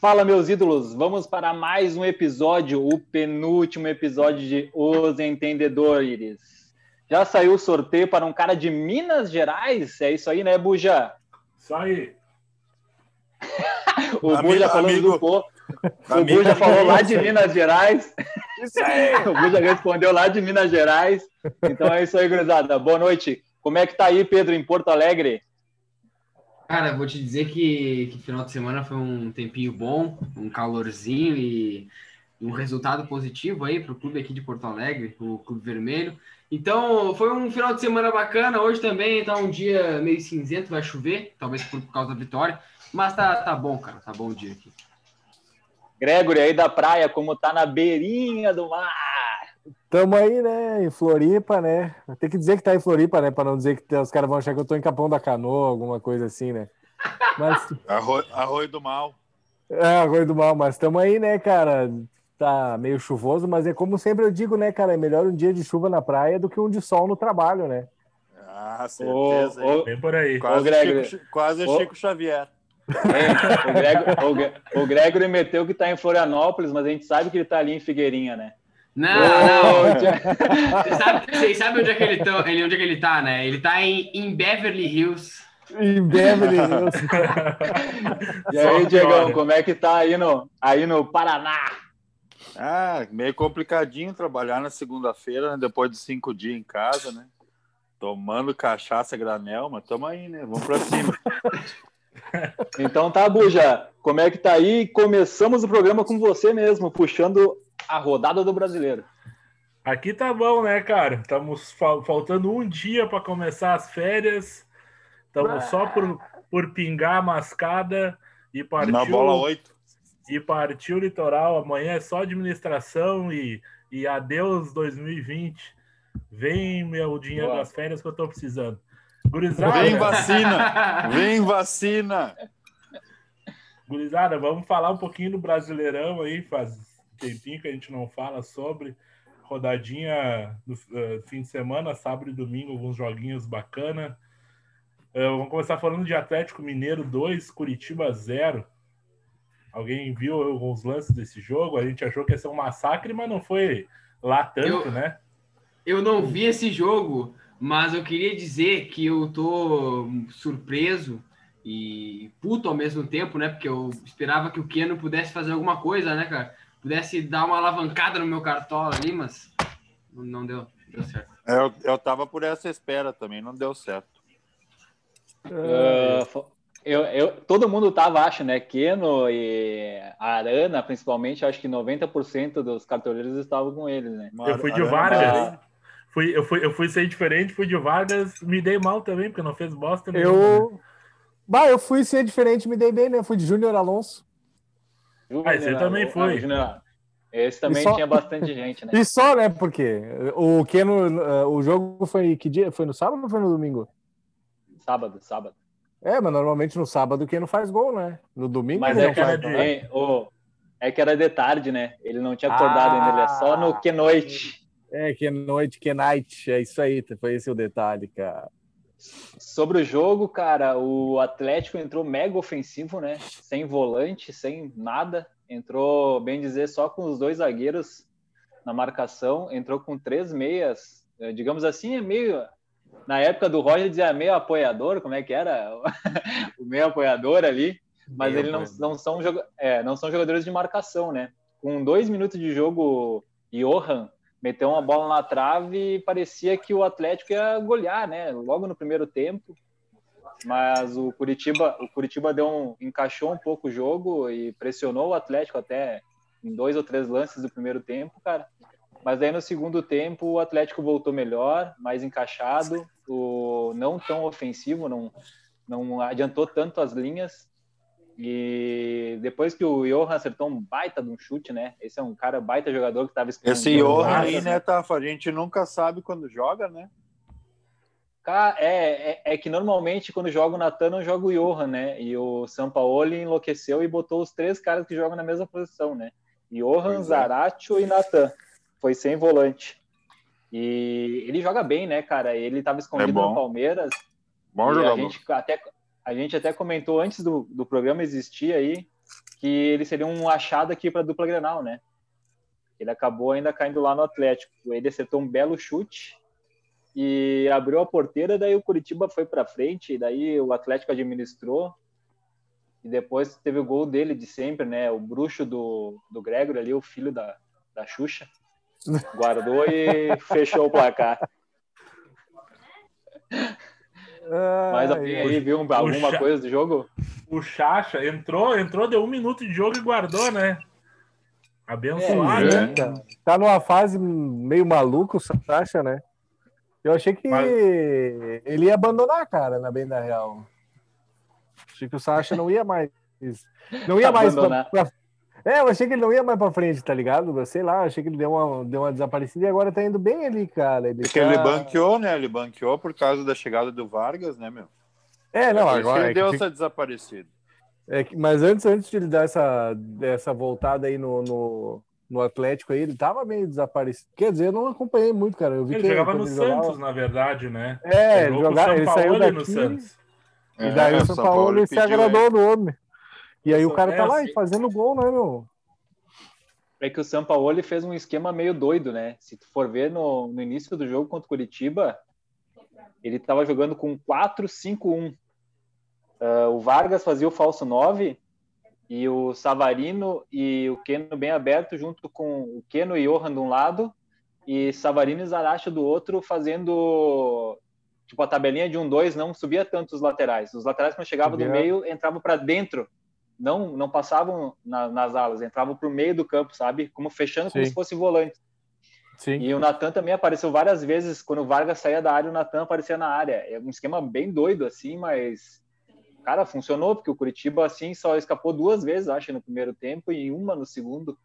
Fala, meus ídolos! Vamos para mais um episódio, o penúltimo episódio de Os Entendedores. Já saiu o sorteio para um cara de Minas Gerais? É isso aí, né, Buja? Isso aí. o amigo, Buja falando amigo, do pô. O Buja falou lá de Minas Gerais. Isso aí. o Buja respondeu lá de Minas Gerais. Então é isso aí, gurizada. Boa noite. Como é que tá aí, Pedro, em Porto Alegre? Cara, vou te dizer que, que final de semana foi um tempinho bom, um calorzinho e, um resultado positivo aí para o clube aqui de Porto Alegre, o Clube Vermelho. Então, foi um final de semana bacana. Hoje também tá um dia meio cinzento, vai chover, talvez por, por causa da vitória, mas tá, tá bom, cara, tá bom o dia aqui. Gregory aí da praia, como tá na beirinha do mar. Tamo aí, né, em Floripa, né? Tem que dizer que tá em Floripa, né? Para não dizer que os caras vão achar que eu tô em Capão da Canoa, alguma coisa assim, né? Mas... Arroio, Arroio do Mal. É, Arroio do Mal, mas estamos aí, né, cara? Tá meio chuvoso, mas é como sempre eu digo, né, cara? É melhor um dia de chuva na praia do que um de sol no trabalho, né? Ah, certeza. Ô, ô, Vem por aí. Quase, ô, Chico, quase ô, Chico Xavier. É, o, Gregory, o, o Gregory meteu que tá em Florianópolis, mas a gente sabe que ele tá ali em Figueirinha, né? Não, não. Vocês sabem, sabe onde, é que ele tá, onde é que ele tá, né? Ele tá em, em Beverly Hills. Em Beverly Hills. e aí, Diegão, como é que tá aí no, aí no Paraná? Ah, meio complicadinho trabalhar na segunda-feira, né? depois de cinco dias em casa, né? Tomando cachaça granel, mas tamo aí, né? Vamos pra cima. Então tá, Buja, como é que tá aí? Começamos o programa com você mesmo, puxando a rodada do brasileiro. Aqui tá bom, né, cara? Estamos faltando um dia para começar as férias. Estamos só por, por pingar a mascada e partiu. Na bola 8. E partiu o litoral. Amanhã é só administração e, e adeus 2020. Vem meu dinheiro Boa. das férias que eu tô precisando. Gurizada. Vem vacina! Vem vacina! Gurizada, vamos falar um pouquinho do Brasileirão aí, faz tempinho que a gente não fala sobre. Rodadinha do uh, fim de semana, sábado e domingo, alguns joguinhos bacana. Uh, vamos começar falando de Atlético Mineiro 2, Curitiba 0. Alguém viu alguns lances desse jogo? A gente achou que ia ser um massacre, mas não foi lá tanto, eu, né? Eu não vi esse jogo, mas eu queria dizer que eu tô surpreso e puto ao mesmo tempo, né? Porque eu esperava que o Keno pudesse fazer alguma coisa, né, cara? Pudesse dar uma alavancada no meu cartola ali, mas não deu, deu certo. É, eu, eu tava por essa espera também, não deu certo. Uh, eu, eu, todo mundo tava, acho, né? Keno e Arana, principalmente, acho que 90% dos cartoleiros estavam com eles, né? Eu fui de Vargas. Fui, eu, fui, eu fui ser diferente, fui de Vargas, me dei mal também, porque não fez bosta. Eu. Bah, eu fui ser diferente, me dei bem, né? Fui de Júnior Alonso. Ah, esse também foi. esse também só... tinha bastante gente, né? E só, né? Porque o Keno, eh, o jogo foi que dia? Foi no sábado ou foi no domingo? Sábado, sábado. É, mas normalmente no sábado o Keno faz gol, né? No domingo mas é que, faz, era de, oh, é que era de tarde, né? Ele não tinha acordado ah, ainda, ele é só no que noite. É, que noite, que night, é isso aí, foi esse o detalhe, cara. Sobre o jogo, cara, o Atlético entrou mega ofensivo, né? Sem volante, sem nada. Entrou, bem dizer, só com os dois zagueiros na marcação. Entrou com três meias. É, digamos assim, é meio. Na época do Roger dizia meio apoiador, como é que era? o meio apoiador ali. Mas eles não, não, são, é, não são jogadores de marcação, né? Com dois minutos de jogo, Johan meteu uma bola na trave e parecia que o Atlético ia golear, né? Logo no primeiro tempo. Mas o Curitiba, o Curitiba deu um, encaixou um pouco o jogo e pressionou o Atlético até em dois ou três lances do primeiro tempo, cara. Mas aí no segundo tempo o Atlético voltou melhor, mais encaixado, o não tão ofensivo, não não adiantou tanto as linhas e depois que o Johan acertou um baita de um chute, né? Esse é um cara baita jogador que estava Esse Johan aí, né, Tafa? A gente nunca sabe quando joga, né? É, é, é, que normalmente quando joga o Natan, não joga o Johan, né? E o Sampaoli enlouqueceu e botou os três caras que jogam na mesma posição, né? Johan, é. Zaratio e Natan. Foi sem volante. E ele joga bem, né, cara? Ele estava escondido é no Palmeiras. Bom jogador. A gente até, a gente até comentou antes do, do programa existir aí que ele seria um achado aqui para dupla Grenal, né? Ele acabou ainda caindo lá no Atlético. Ele acertou um belo chute e abriu a porteira, daí o Curitiba foi para frente, daí o Atlético administrou. E depois teve o gol dele de sempre, né? O bruxo do, do Gregor ali, o filho da, da Xuxa. Guardou e fechou o placar. Mas alguém aí viu alguma Cha- coisa do jogo? O Chacha entrou, entrou, deu um minuto de jogo e guardou, né? Abençoado, É, né? cara. Tá numa fase meio maluca o Sacha, né? Eu achei que Mas- ele ia abandonar, cara, na bem da real. Achei que o Sacha não ia mais. Não ia mais pra, pra- É, eu achei que ele não ia mais pra frente, tá ligado? Sei lá, achei que ele deu uma, deu uma desaparecida e agora tá indo bem ali, cara. Ele Porque tá... ele banqueou, né? Ele banqueou por causa da chegada do Vargas, né, meu? É, não, Por isso que agora. ele é deu que- essa desaparecida. é que- mas antes, antes de ele dar essa, essa voltada aí no, no, no Atlético aí, ele tava meio desaparecido. Quer dizer, eu não acompanhei muito, cara. Eu vi Ele que jogava quando no ele jogava- Santos, na verdade, né? É, ele, jogava, ele saiu daqui no Santos. e daí É, o São Paulo se pediu agradou ele. do homem. E aí o cara tá lá assim. fazendo gol, né, meu? É que o Sampaoli fez um esquema meio doido, né? Se tu for ver no, no início do jogo contra o Curitiba, ele estava jogando com 4-5-1. Ah, o Vargas fazia o falso 9 e o Savarino e o Keno bem aberto, junto com o Keno e Johan de um lado e Savarino e Zaracho do outro, fazendo tipo a tabelinha de um 2 não subia tanto os laterais. Os laterais quando chegavam do meio entravam para dentro não não passavam na- nas alas, entravam para o meio do campo, sabe? Como fechando como Sim. se fosse volante. Sim. E o Natan também apareceu várias vezes quando o Vargas saía da área, o Natan aparecia na área. É um esquema bem doido assim, mas cara, funcionou porque o Curitiba assim só escapou duas vezes, acho, no primeiro tempo e uma no segundo.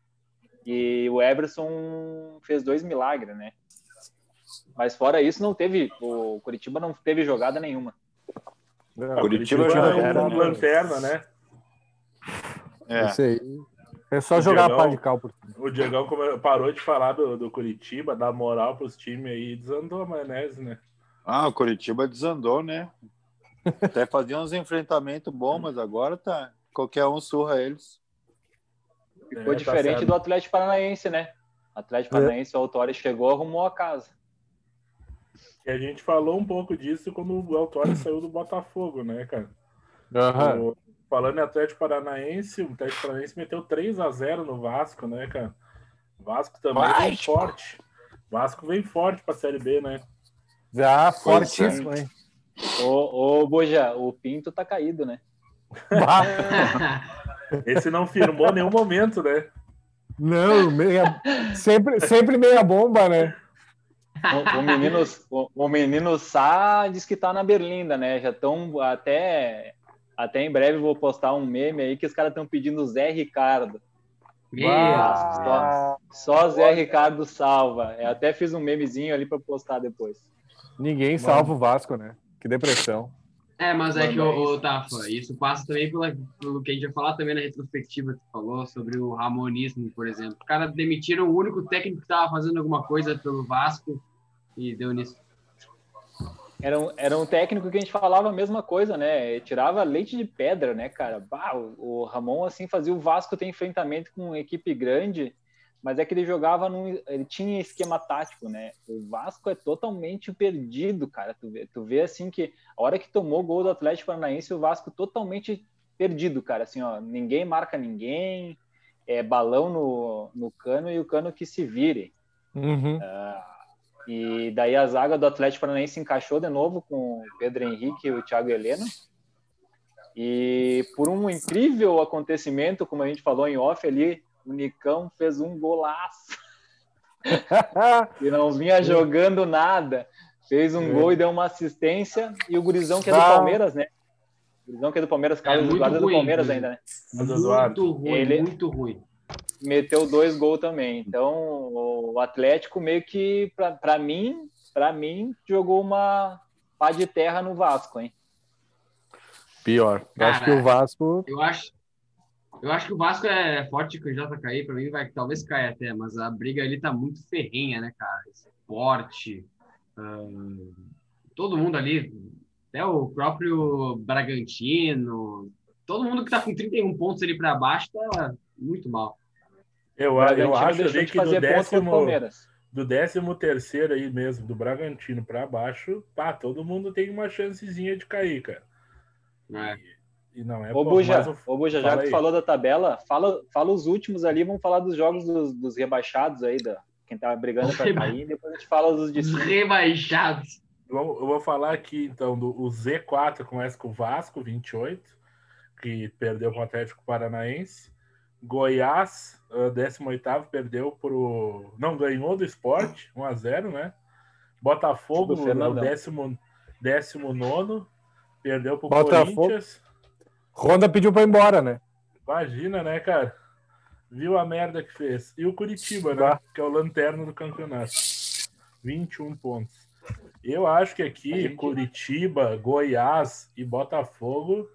E o Everson fez dois milagres, né? Mas fora isso, não teve. O Curitiba não teve jogada nenhuma. Não, Curitiba Curitiba já é era, um né? lanterna, né? É. Isso aí. É só O jogar a Diegão- pá de cal por cima. O Diegão parou de falar do, do Curitiba, dar moral pros times aí e desandou a maionese, né? Ah, o Curitiba desandou, né? Até fazia uns enfrentamentos bons, mas agora tá. Qualquer um surra eles. Ficou É, tá diferente certo. do Atlético Paranaense, né? O Atlético É. Paranaense, o Autori chegou, arrumou a casa. E a gente falou um pouco disso quando o Autório saiu do Botafogo, né, cara? Aham. O- falando em Atlético Paranaense, o Atlético Paranaense meteu 3 a 0 no Vasco, né, cara? O Vasco também vem forte. O Vasco vem forte pra Série B, né? Já é. fortíssimo, hein? Ô, ô Boja, o Pinto tá caído, né? Esse não firmou nenhum momento, né? Não, meia... sempre, sempre meia bomba, né? O, o menino, o, o menino Sá diz que tá na Berlinda, né? Já estão até até em breve vou postar um meme aí que os caras estão pedindo Zé Ricardo. Ah, Só Zé Ricardo salva. Eu até fiz um memezinho ali para postar depois. ninguém salva o Vasco, né? Que depressão. É, mas é que, Manda o, isso. Tafa, isso passa também pela, pelo que a gente vai falar também na retrospectiva que tu falou sobre o Ramonismo, por exemplo. Os caras demitiram o único técnico que estava fazendo alguma coisa pelo Vasco e deu nisso. Era um, era um técnico que a gente falava a mesma coisa, né? Tirava leite de pedra, né, cara? Bah, o, o Ramon, assim, fazia o Vasco ter enfrentamento com uma equipe grande, mas é que ele jogava num. Ele tinha esquema tático, né? O Vasco é totalmente perdido, cara. Tu vê, tu vê assim que a hora que tomou o gol do Atlético Paranaense, o Vasco totalmente perdido, cara. Assim, ó, ninguém marca ninguém, é balão no, no cano e o cano que se vire. Uhum. E daí a zaga do Atlético Paranaense encaixou de novo com o Pedro Henrique e o Thiago Heleno. E por um incrível acontecimento, como a gente falou em off ali, o Nicão fez um golaço. E não vinha jogando nada. Fez um É. gol e deu uma assistência. E o Gurizão, que é do Ah. Palmeiras, né? O Gurizão, que é do Palmeiras, cara, muito o guarda do ruim, Palmeiras né? ainda, né? Eduardo, Muito ruim, ele- muito ruim. Meteu dois gols também. Então, o Atlético meio que, para mim, para mim, jogou uma pá de terra no Vasco, hein? Pior. Eu acho que Cara, o Vasco. Eu acho, eu acho que o Vasco é forte candidato a cair, para mim vai talvez caia até, mas a briga ali tá muito ferrenha, né, cara? Esporte, ahn, todo mundo ali, até o próprio Bragantino, todo mundo que tá com 31 pontos ali para baixo tá muito mal. Eu, eu acho ali de que do décimo, do décimo terceiro aí mesmo, do Bragantino para baixo, pá, todo mundo tem uma chancezinha de cair, cara. É. E não é Ô, Buja, ô, Buja, já que tu falou da tabela, fala, fala os últimos ali, vamos falar dos jogos dos, dos rebaixados aí, da, quem tá brigando reba- cair, depois a gente fala dos de rebaixados. Vamos- Eu vou falar aqui, então, do o Z4 começa com o Vasco, 28, que perdeu com o Atlético Paranaense. Goiás, ah, 18º, perdeu pro... Não, ganhou do Sport, 1x0, né? Botafogo, Fernandão. décimo, décimo nono, perdeu pro Botafogo. Corinthians. Honda pediu pra ir embora, né? Imagina, né, cara? Viu a merda que fez. E o Curitiba, né? Que é o lanterna do campeonato. 21 pontos. Eu acho que aqui gente- Curitiba, Goiás e Botafogo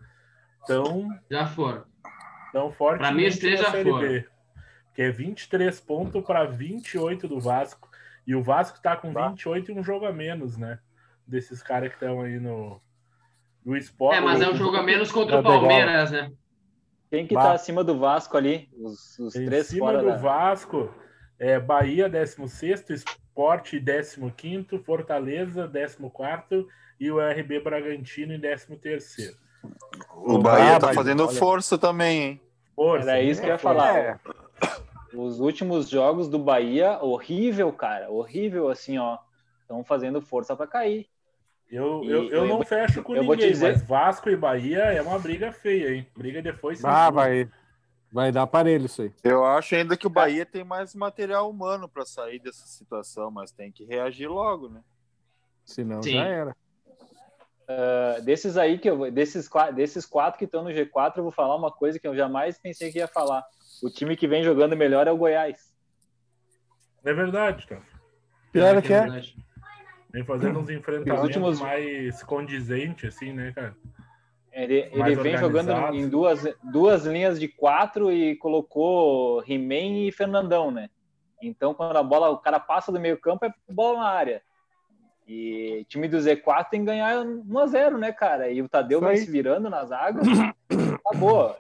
estão Já foram. Tão fortes Pra mim, os três já foram. Que é 23 pontos para 28 do Vasco. E o Vasco tá com Tá. 28 e um jogo a menos, né? Desses caras que estão aí no, no esporte. É, mas é um jogo a menos contra Tá o Palmeiras, né? Quem que Bah. tá acima do Vasco ali? Os, os Em três cima fora do da... Vasco, é Bahia 16º, Sport 15º, Fortaleza 14º e o RB Bragantino em 13º. O Bahia Ah, tá mas fazendo olha. força também, hein? Força, Era isso que eu ia força. falar. É. Os últimos jogos do Bahia, horrível, cara. Horrível, assim, ó. Estão fazendo força pra cair. Eu, E eu, eu eu não fecho com eu vou te ninguém, dizer- mas Vasco e Bahia é uma briga feia, hein? Briga depois. Ah, vai, vai dar aparelho isso aí. Eu acho ainda que o Bahia tem mais material humano para sair dessa situação, mas tem que reagir logo, né? Senão Sim. já era. Ah, desses aí que eu vou- desses, desses quatro que estão no G4, eu vou falar uma coisa que eu jamais pensei que ia falar. O time que vem jogando melhor é o Goiás. É verdade, cara. Pior que é. Vem fazendo uns enfrentamentos últimos- mais condizentes, assim, né, cara? Ele, ele vem jogando em duas, duas linhas de quatro e colocou He-Man e Fernandão, né? Então, quando a bola, o cara passa do meio campo, é bola na área. E time do Z4 tem que ganhar 1 a 0 né, cara? E o Tadeu aí. se virando na zaga. Acabou.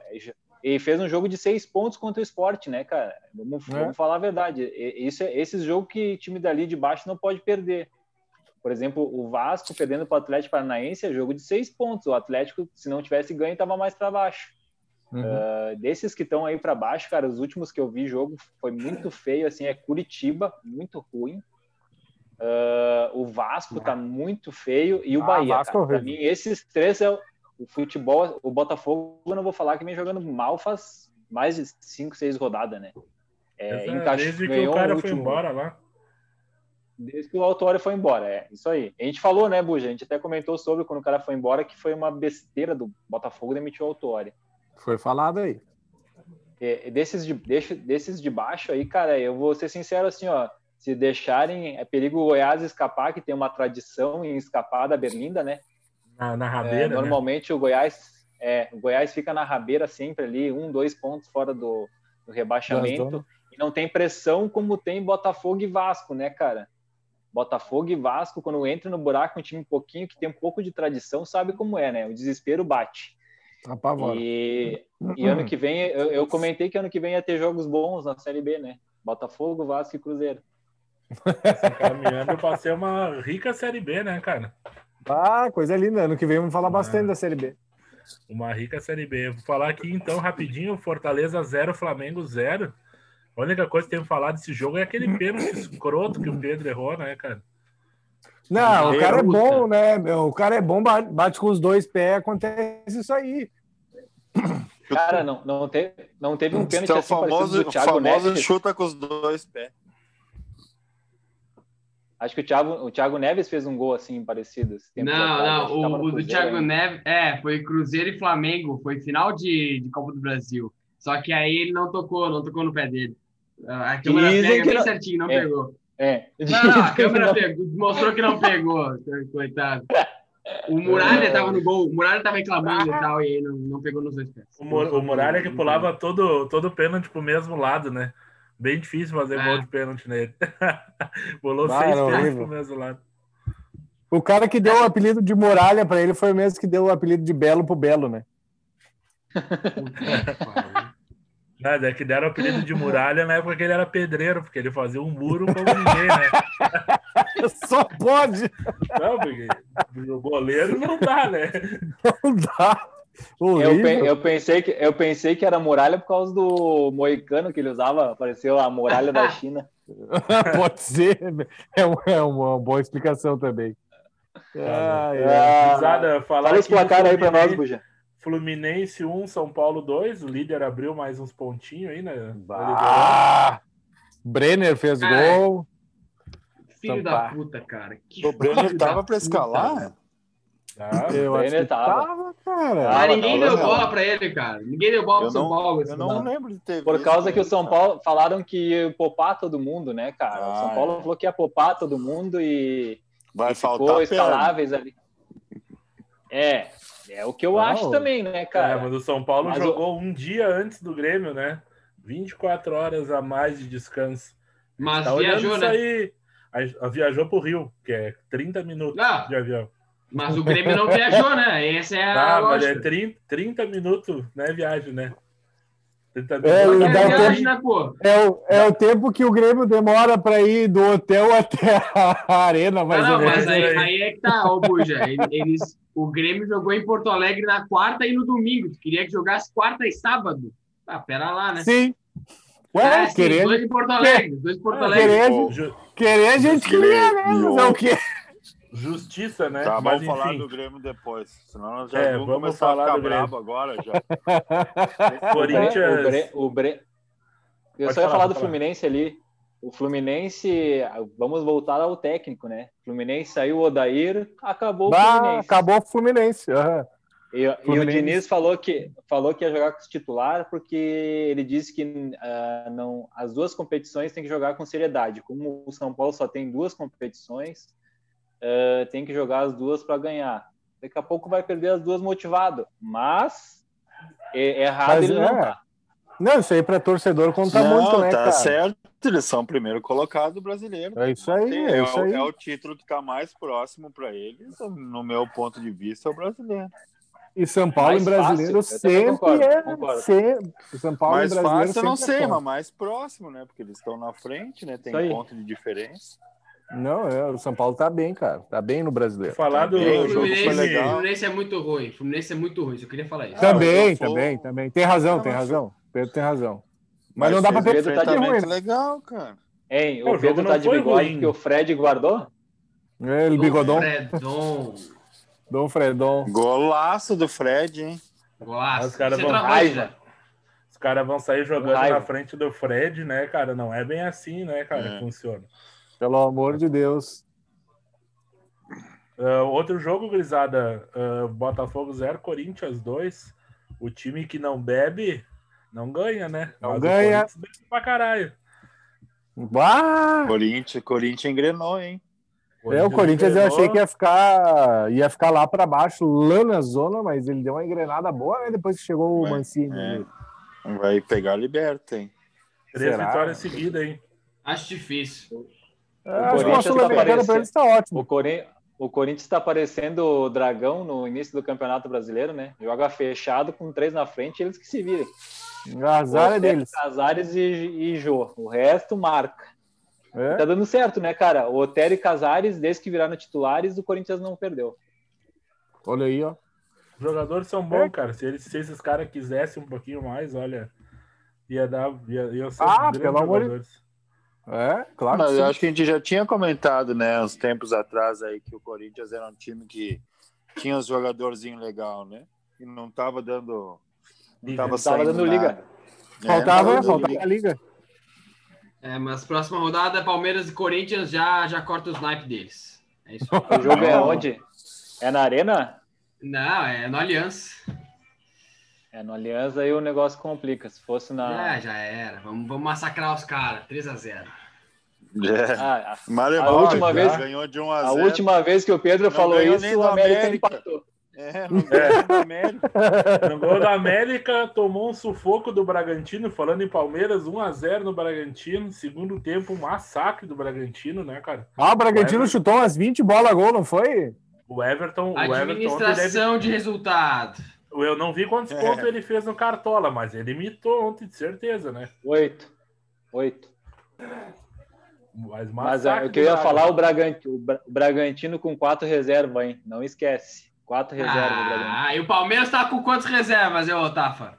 E fez um jogo de seis pontos contra o esporte, né, cara? Vamos, É. vamos falar a verdade. Isso é, esse jogo que time dali de baixo não pode perder. Por exemplo, o Vasco perdendo para o Atlético Paranaense é jogo de seis pontos. O Atlético, se não tivesse ganho, estava mais para baixo. Uhum. Uh, desses que estão aí para baixo, cara, os últimos que eu vi jogo foi muito feio, assim, é Curitiba, muito ruim. Uh, o Vasco tá muito feio e o Ah, Bahia, Vasco cara. é mim, esses três é o, o futebol. O Botafogo, eu não vou falar que vem jogando mal faz mais de cinco, seis rodadas, né? É, Essa- encaixa- Desde que o cara o foi embora lá. Desde que o Autório foi embora, é isso aí. A gente falou, né, Buja? A gente até comentou sobre quando o cara foi embora que foi uma besteira do Botafogo demitir o Autório. Foi falado aí. É, desses, de, desses de baixo aí, cara, eu vou ser sincero assim, ó. Se deixarem, é perigo o Goiás escapar, que tem uma tradição em escapar da Berlinda, né? Na, na É, rabeira, né? normalmente o Goiás, é, o Goiás fica na rabeira sempre ali, um, dois pontos fora do, do rebaixamento. E não tem pressão como tem Botafogo e Vasco, né, cara? Botafogo e Vasco, quando entra no buraco, um time um pouquinho que tem um pouco de tradição, sabe como é, né? O desespero bate. Apavora. E, e ano que vem, eu, eu comentei que ano que vem ia ter jogos bons na Série B, né? Botafogo, Vasco e Cruzeiro. Se encaminhando para ser uma rica Série B, né, cara? Ah, coisa linda. Ano que vem vamos falar bastante da Série B. Uma rica Série B. Vou falar aqui então rapidinho: Fortaleza 0, Flamengo 0. A única coisa que tem que falar desse jogo é aquele pênalti escroto que o Pedro errou, né, cara? Não, o cara é bom, né? meu? O cara é bom, ba- bate com os dois pés, acontece isso aí. Cara, não, não, teve, não teve um pênalti Então, o assim parecido famoso, do o Thiago famoso Neves. chuta com os dois pés. Acho que o Thiago, o Thiago Neves fez um gol assim parecido. esse tempo Não, atrás, não, o, o do Thiago. Neves, é, foi Cruzeiro e Flamengo, foi final de, de Copa do Brasil. Só que aí ele não tocou, não tocou no pé dele. A câmera Dizem pega que bem não- certinho, não É. pegou. É. Não, não, a câmera pegou, mostrou que não pegou, coitado. O Muralha tava no gol, o Muralha tava reclamando e tal, e aí não, não pegou nos dois pés. O, Mur- o Muralha que pulava todo, todo pênalti pro mesmo lado, né? Bem difícil fazer É. gol de pênalti nele. Pulou Ah, seis pênaltis pro mesmo lado. O cara que deu o apelido de Muralha pra ele foi o mesmo que deu o apelido de Belo pro Belo, né? Nada, é que deram o apelido de muralha na época que ele era pedreiro, porque ele fazia um muro como ninguém, né? Só pode, Não, porque o goleiro não dá, né? não dá. Eu, pe- eu pensei que, eu pensei que era muralha por causa do moicano que ele usava, apareceu a muralha da China. Pode ser. É, um- é uma boa explicação também. Ai, ai. Ah, Gurizada, falar Fala os placares aí pra nós, Fluminense- Buja. Fluminense 1, São Paulo 2. O líder abriu mais uns pontinhos aí, né? Ah, Brenner fez Cara, gol. Filho da Tampar. puta, cara. Que O Brenner da tava pra puta, escalar? Tá? Eu acho Brenner que tava. tava, cara. Ah, ninguém deu bola pra ele, cara. Ninguém deu bola pro Eu São não, Paulo. eu não final. lembro de ter Por visto causa que o São cara. Paulo falaram que ia popar todo mundo, né, cara? o São Ah, Paulo é. falou que ia popar todo mundo e Vai ficou faltar perna. escaláveis ali. É, é o que eu Não. acho também, né, É, cara? mas o São Paulo Mas o- jogou um dia antes do Grêmio, né? 24 horas a mais de descanso. Mas Tá viajou, né? aí. A- a- Viajou pro Rio, que é 30 minutos Não. de avião. Mas o Grêmio não viajou, né? Essa é a Tá, mas é lógica. 30, 30 minutos, né? Viagem, né? 30 É, minutos. dá É um viagem, tempo- né, pô? É o, é o tempo que o Grêmio demora para ir do hotel até a arena, mais não, ou não, mas aí, aí. é que tá, ô Buja. Ele- Eles, o Grêmio jogou em Porto Alegre na quarta e no domingo. Tu queria que jogasse quarta e sábado. Ah, pera lá, né? Sim. Ué, É, sim, querer, dois em Porto Alegre. Dois em Porto Ah, Alegre. querer, a gente queria, né? Mas é o quê? Justiça, né? Tá, mas vamos falar enfim, do Grêmio depois. Senão nós já É, vamos, vamos começar falar a ficar do Grêmio. brabo agora já. Corinthians. O Bre- o Bre- Eu Pode só ia falar, falar do falar. Fluminense ali. O Fluminense, vamos voltar ao técnico, né? O Fluminense saiu o Odair, acabou o Bah, Fluminense. acabou o Fluminense. aham. E, e o. Diniz falou que, falou que ia jogar com os titular porque ele disse que ah, não, as duas competições tem que jogar com seriedade. Como o São Paulo só tem duas competições, ah, tem que jogar as duas para ganhar. Daqui a pouco vai perder as duas motivado, mas é, errado Mas ele não é. tá. Não, isso aí para torcedor conta Não, muito, né, tá cara? certo. Eles são o primeiro colocado brasileiro. É isso aí, Tem- é é, isso o, aí. é o título que está mais próximo para eles, no meu ponto de vista, é o brasileiro. E São Paulo Mais em brasileiro fácil, sempre concordo, é. concordo. Sempre, São Paulo mais em brasileiro fácil eu não é sei, forte. mas mais próximo, né? Porque eles estão na frente, né? Tem ponto de diferença. Não, é, o São Paulo tá bem, cara. Tá bem no brasileiro. Falar do. Também, O o jogo foi Fluminense, o Fluminense é muito ruim. O Fluminense é muito ruim. Só queria falar isso. Tá. também, eu sou- também, também. Tem razão, Não, tem mas- razão. Pedro tem razão. Mas, não dá pra Pedro tá de enfrentamento ruim, legal, cara. Hein, O o Pedro tá de bigode ruim. porque o Fred guardou? É, ele bigodão, Fredon. Dom Fredon. Golaço do Fred, hein? Golaço. Os caras vão- Raiva. Os caras vão sair jogando Raiva. na frente do Fred, né, cara? Não é bem assim, né, cara, É. que funciona. Pelo amor de Deus. Ah, outro jogo, Grisada, ah, Botafogo 0, Corinthians 2. O time que não bebe, não ganha, né? Não Mas o ganha. Corinthians bebe pra caralho. Bah! Corinthians, Corinthians engrenou, hein? É, o Corinthians eu achei que ia ficar, ia ficar lá pra baixo, lá na zona, mas ele deu uma engrenada boa, né? Depois que chegou o É, Mancini. é. Vai pegar a liberta, hein? Três Será? vitórias seguidas, hein? Acho difícil. É, que uma Corinthians tá Sul-Americana pra parecendo- eles tá ótimo. O, Corin... o Corinthians está parecendo o Dragão no início do Campeonato Brasileiro, né? Joga fechado com três na frente, eles que se viram. Azar é deles. Casares e, e Jô. O resto marca. É? Tá dando certo, né, cara? O Otero e Casares, desde que viraram titulares, o Corinthians não perdeu. Olha aí, ó. Os jogadores são bons, cara. Se, eles, se esses caras quisessem um pouquinho mais, olha, ia dar. Ia, ia ser Ah, pelo amor de- jogadores. É, claro. Mas que eu acho que a gente já tinha comentado, né, uns tempos atrás aí, que o Corinthians era um time que tinha uns jogadorzinhos legal, né? E não tava dando. Não tava, Não tava dando nada. liga. É, Faltava, faltava liga. a liga. É, mas próxima rodada, Palmeiras e Corinthians já, já corta o snipe deles. É isso. O jogo é onde? É na Arena? Não, é no Aliança. É no Aliança aí o negócio complica. Se fosse na. Ah, já era. Vamos, vamos massacrar os caras. 3x0. É. Ah, a- a última vez- ganhou de 1 a a 0. última vez que o Pedro Não falou ganhou isso, o América, América. empatou. É, não ganhou do América. No gol da América, tomou um sufoco do Bragantino, falando em Palmeiras, 1x0 no Bragantino. Segundo tempo, um massacre do Bragantino, né, cara? Ah, o Bragantino Vai, chutou umas 20 bolas gol, não foi? O Everton, o Everton Administração de resultado. Eu não vi quantos É. pontos ele fez no Cartola, mas ele imitou ontem, de certeza, né? Oito. Oito. Mas, Mas é, o que eu ia falar, Braga. o Bragantino, o Bra- o Bragantino com quatro reservas, hein? Não esquece. Quatro reservas. Ah, e o Palmeiras tá com quantas reservas, ô Tafa?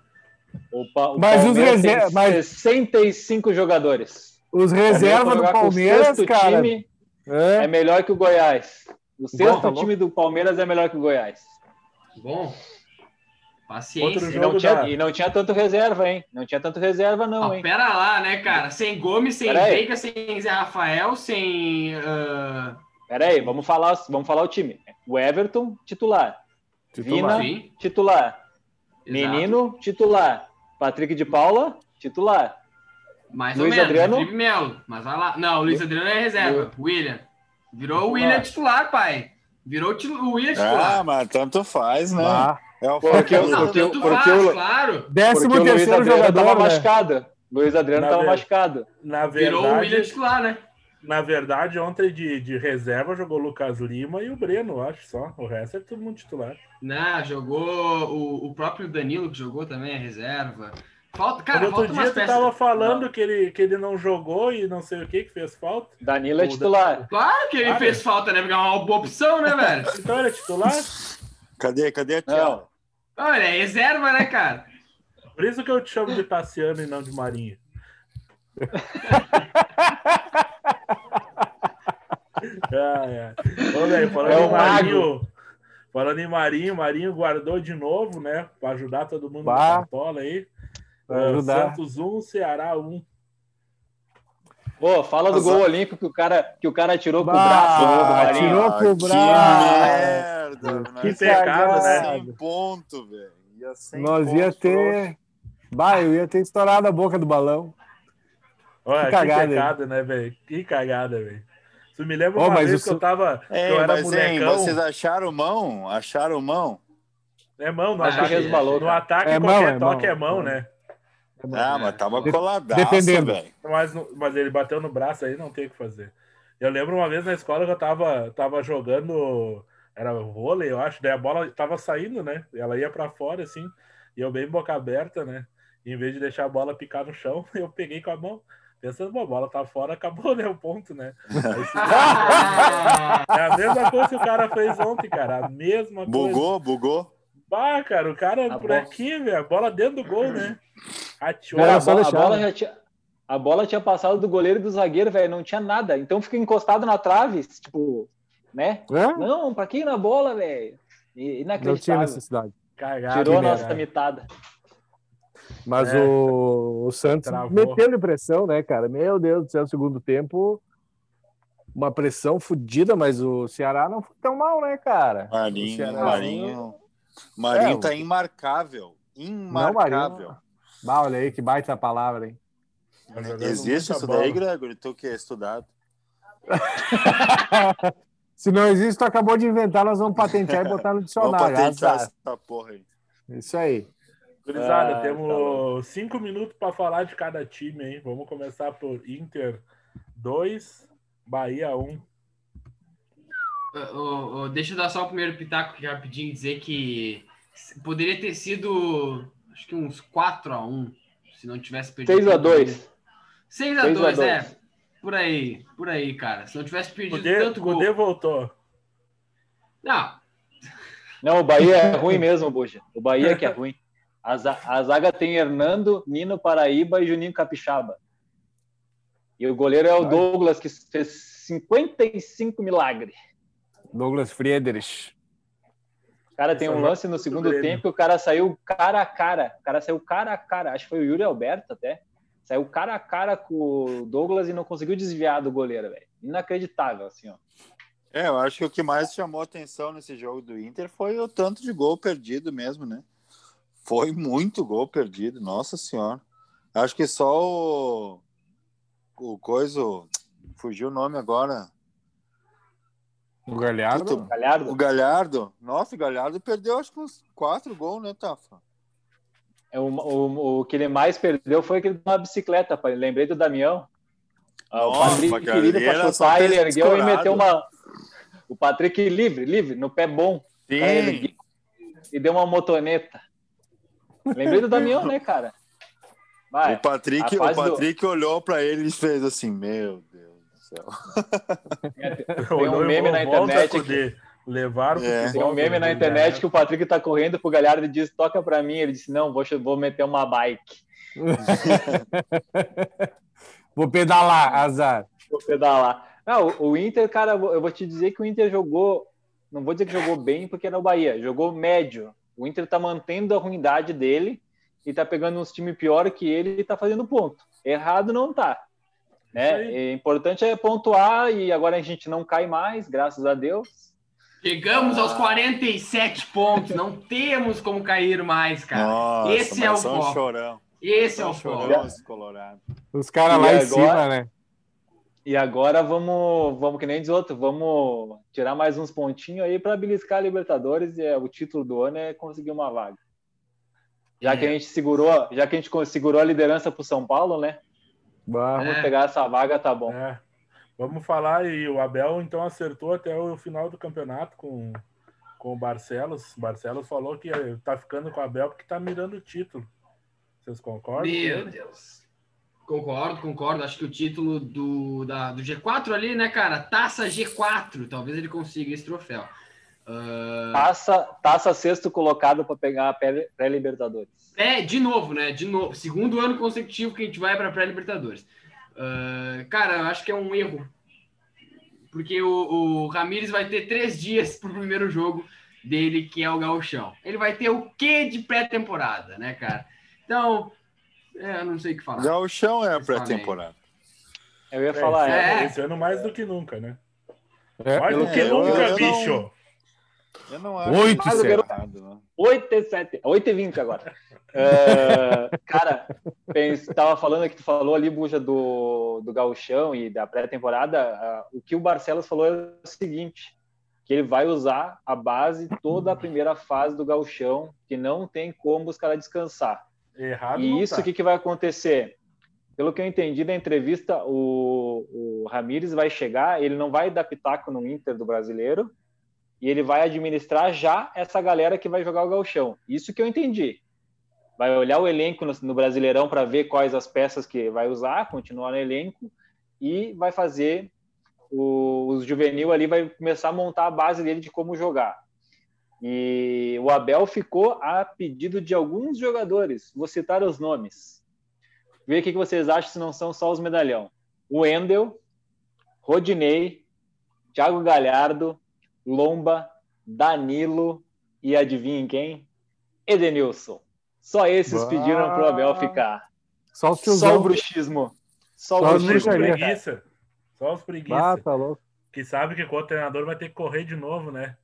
O, Pa- o Mas os Palmeiras tem reser- mas- 65 jogadores. Os O reservas do Palmeiras, sexto cara. time é. é melhor que o Goiás. O sexto tá bom. time do Palmeiras é melhor que o Goiás. Bom. Paciência. Outro E jogo não, tinha, da- e não tinha tanto reserva, hein? Não tinha tanto reserva, não, Ah, hein? pera lá, né, cara? Sem Gomes, sem Pera aí. Veiga, sem Zé Rafael, sem. ah, Pera aí, vamos falar, vamos falar o time. O Everton, titular. Titular. Vina, Sim, titular. exato. Menino, titular. Patrick de Paula, titular. Mais Luiz ou menos. Adriano? Felipe Melo. Mas vai lá. Não, o Luiz Adriano é reserva. William. Virou o Titular. William titular, pai. Virou o William titular. Ah, mas tanto faz, né? Ah, É o Porque eu- Não, porque eu- porque faz, eu- claro. décimo Porque terceiro jogador, tava né? machucado. Luiz Adriano Na tava ver- machucado. Na Virou o William verdade, titular, né? na verdade, ontem de, de reserva jogou o Lucas Lima e o Breno, eu acho só. O resto é todo mundo titular. Não, jogou o, o próprio Danilo que jogou também, a reserva. Falta, cara, Cara, outro falta dia umas tu peças. tava falando que ele, que ele não jogou e não sei o que que fez falta. Danilo é O titular. Claro que ele Claro. fez falta, né? Porque é uma boa opção, né, velho? Então ele é titular? Cadê, cadê a? Olha, é reserva, né, cara? Por isso que eu te chamo de Tassiano e não de Marinho. ah, é. Ô, falando É em Marinho. Falando em Marinho, Marinho guardou de novo, né? Para ajudar todo mundo Bah. na cartola aí. Ajudar. Santos 1, Ceará 1. Pô, fala do Azar. gol olímpico que o cara, que o cara tirou com o Bah, braço né, do Marinho. tirou com o que braço. merda. Que pecado, ia né? Sem ponto, velho. Ia sem Nós ia ponto, ter. Bah, eu ia ter estourado a boca do balão. Olha, que, cagada, pecado, né, velho? Que cagada, velho. Isso me lembra Ô, uma mas vez o que eu tava. que É, eu era mas, hein, vocês acharam mão? Acharam mão? É mão, no Ah, ataque. resbalou, no ataque, É mão, qualquer é toque mão. é mão, né? Ah, mas tava coladaço, dependendo. velho. Mas, mas ele bateu no braço aí, não tem o que fazer. Eu lembro uma vez na escola que eu tava, tava jogando. Era vôlei, eu acho. Daí a bola tava saindo, né? Ela ia pra fora, assim. E eu bem boca aberta, né? E em vez de deixar a bola picar no chão, eu peguei com a mão. Pensando, pô, a bola tá fora, acabou, né? O ponto, né? Aí, se- é a mesma coisa que o cara fez ontem, cara. A mesma coisa. Bugou, bugou. Bah, cara, o cara A por bola- aqui, velho. A bola dentro do gol, né? A, bola, a, bola né? já tinha, a bola tinha passado do goleiro e do zagueiro, velho. Não tinha nada. Então fica encostado na trave, tipo, né? Hã? Não, pra que ir na bola, velho? E- Não tinha Inacreditável. necessidade. Cagado, Tirou a né, nossa cara? mitada. Mas É, o, o Santos travou. meteu pressão, né, cara? Meu Deus do céu, segundo tempo, uma pressão fodida, mas o Ceará não foi tão mal, né, cara? Marinho, Ceará- Marinho. Marinho É, tá o- imarcável. Não, Imarcável. Marinho. Bah, olha aí, que baita palavra, hein? Tá Existe isso bola. daí, Gregory? Tu que é estudado. Se não existe, tu acabou de inventar, nós vamos patentear e botar no Vamos dicionário. patentear Azar. essa porra aí. Isso aí. Gurizada, Ah, tá temos louco. cinco minutos para falar de cada time, hein? Vamos começar por Inter 2, Bahia 1. Ô, ô, ô, deixa eu dar só o primeiro pitaco aqui rapidinho e dizer que poderia ter sido acho que uns 4x1 se não tivesse perdido. 6x2. 6x2, 6 a é. 2. Por aí, por aí, cara. Se não tivesse perdido Cudê, tanto gol. Cudê voltou. Não, Não, o Bahia é ruim mesmo, Buja. O Bahia que é ruim. A, a zaga tem Hernando, Nino Paraíba e Juninho Capixaba. E o goleiro é o. Douglas, que fez 55 milagres. Douglas Friedrich. Cara, tem um Essa lance no segundo tempo que o cara saiu cara a cara. O cara saiu cara a cara. Acho que foi o Yuri Alberto até. Saiu cara a cara com o Douglas e não conseguiu desviar do goleiro, velho. Inacreditável, assim, ó. É, eu acho que o que mais chamou atenção nesse jogo do Inter foi o tanto de gol perdido mesmo, né? Foi muito gol perdido, nossa senhora. Acho que só o, o coisa, fugiu o nome agora, O Galhardo. Puta, Galhardo. o Galhardo. Nossa, o Galhardo perdeu acho que uns quatro gols, né, Tafa? É, O, o, o que ele mais perdeu foi aquele de uma bicicleta, pai. Lembrei do Damião. Ah, o Nossa, Patrick querido ele pra chutar, ele ergueu e meteu uma. O Patrick livre, livre, no pé bom. O ergueu, e deu uma motoneta. Lembrei do Damião, né, cara? Vai, o Patrick, o Patrick do... olhou para ele e fez assim: Meu Deus céu. Tem um meme na internet. Que... Levar o é. Tem um meme na internet que o Patrick tá correndo pro Galhardo e diz: Toca para mim. Ele disse: Não, vou, vou meter uma bike. vou pedalar, azar. Vou pedalar. Não, o Inter, cara, eu vou te dizer que o Inter jogou. Não vou dizer que jogou bem, porque era o Bahia. Jogou médio. O Inter tá mantendo a ruindade dele e tá pegando uns times pior que ele e tá fazendo ponto. Errado não tá. Né? É importante é pontuar e agora a gente não cai mais, graças a Deus. Chegamos ah. aos 47 pontos, não temos como cair mais, cara. Nossa, Esse é o foco. Chorão. Esse é o foco. Os caras lá agora... em cima, né? E agora vamos, vamos que nem diz outro, vamos tirar mais uns pontinhos aí para beliscar a Libertadores e é, o título do ano é conseguir uma vaga. Já é. que a gente segurou, já que a gente segurou a liderança para o São Paulo, né? Bah, vamos é. pegar essa vaga, tá bom. É. Vamos falar e o Abel então acertou até o final do campeonato com, com o Barcelos. Barcelos falou que tá ficando com o Abel porque tá mirando o título. Vocês concordam? Meu Deus. Concordo, concordo. Acho que o título do, da, do G4 ali, né, cara? Taça G4. Talvez ele consiga esse troféu. Uh... Taça, taça sexto colocado para pegar a pré-Libertadores. É, de novo, né? De novo. Segundo ano consecutivo que a gente vai para pré-Libertadores. Uh, cara, eu acho que é um erro. Porque o, o Ramires vai ter três dias para o primeiro jogo dele, que é o Gauchão. Ele vai ter o quê de pré-temporada, né, cara? Então, é, eu não sei o que falar. Gauchão é a pré-temporada. Eu ia falar, é, é. Esse ano mais do que nunca, né? É, mais do que nunca, eu, bicho. Não... Eu não acho 8 mais errado, né? 8 e 7, 8 e 20 agora. uh, cara, estava falando que tu falou ali, Buja, do, do gauchão e da pré-temporada. Uh, o que o Barcelos falou é o seguinte, que ele vai usar a base toda a primeira fase do gauchão, que não tem como os caras descansar. Errado e isso, o tá. que, que vai acontecer? Pelo que eu entendi da entrevista, o, o Ramires vai chegar, ele não vai dar pitaco no Inter do brasileiro, e ele vai administrar já essa galera que vai jogar o galchão. Isso que eu entendi. Vai olhar o elenco no, no Brasileirão para ver quais as peças que vai usar, continuar no elenco e vai fazer o, os juvenil ali vai começar a montar a base dele de como jogar. E o Abel ficou a pedido de alguns jogadores. Vou citar os nomes. Vê o que vocês acham se não são só os medalhão. O Endel, Rodinei, Thiago Galhardo, Lomba, Danilo e adivinhem quem? Edenilson. Só esses pediram para o Abel ficar. Só, Só o bruxismo. Só, Só o bruxismo. Preguiça. Só os preguiça. Ah, tá louco. Que sabe que o treinador vai ter que correr de novo, né?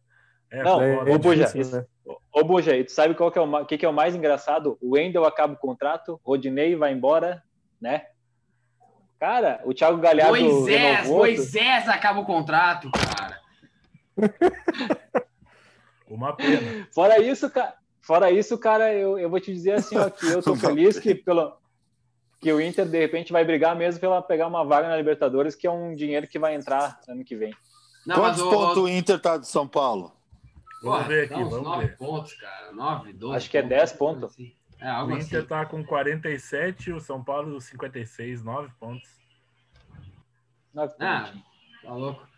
É, não, é, ô, Buja, né? ô Buja, tu sabe qual que é o que, que é o mais engraçado? O Wendel acaba o contrato, Rodinei vai embora, né? Cara, o Thiago Galhardo. Moisés, Moisés acaba o contrato, cara. Uma pena. Fora isso, cara, fora isso, cara, eu, eu vou te dizer assim, ó, que eu tô feliz que, pelo, que o Inter, de repente, vai brigar mesmo pela pegar uma vaga na Libertadores, que é um dinheiro que vai entrar ano que vem. Não, Quantos o, pontos o Inter tá de São Paulo? Vamos ver aqui, vamos nove ver. pontos, cara. Nove, doze. Acho que é dez pontos. Assim. É, o Inter assim. tá com 47, o São Paulo 56, nove pontos. Nove ah, pontos. tá louco.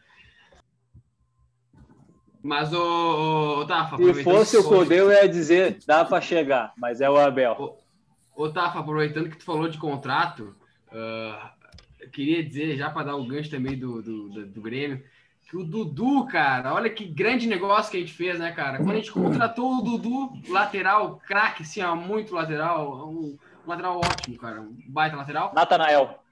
Mas o, o Tafa. Se fosse o Codê, eu ia dizer, dá para chegar, mas é o Abel. O, o Tafa, aproveitando que tu falou de contrato, uh, eu queria dizer, já para dar o gancho também do, do, do, do, Grêmio, que o Dudu, cara, olha que grande negócio que a gente fez, né, cara? Quando a gente contratou o Dudu, lateral, craque, assim, ó, muito lateral, um, um lateral ótimo, cara, um baita lateral. Natanael.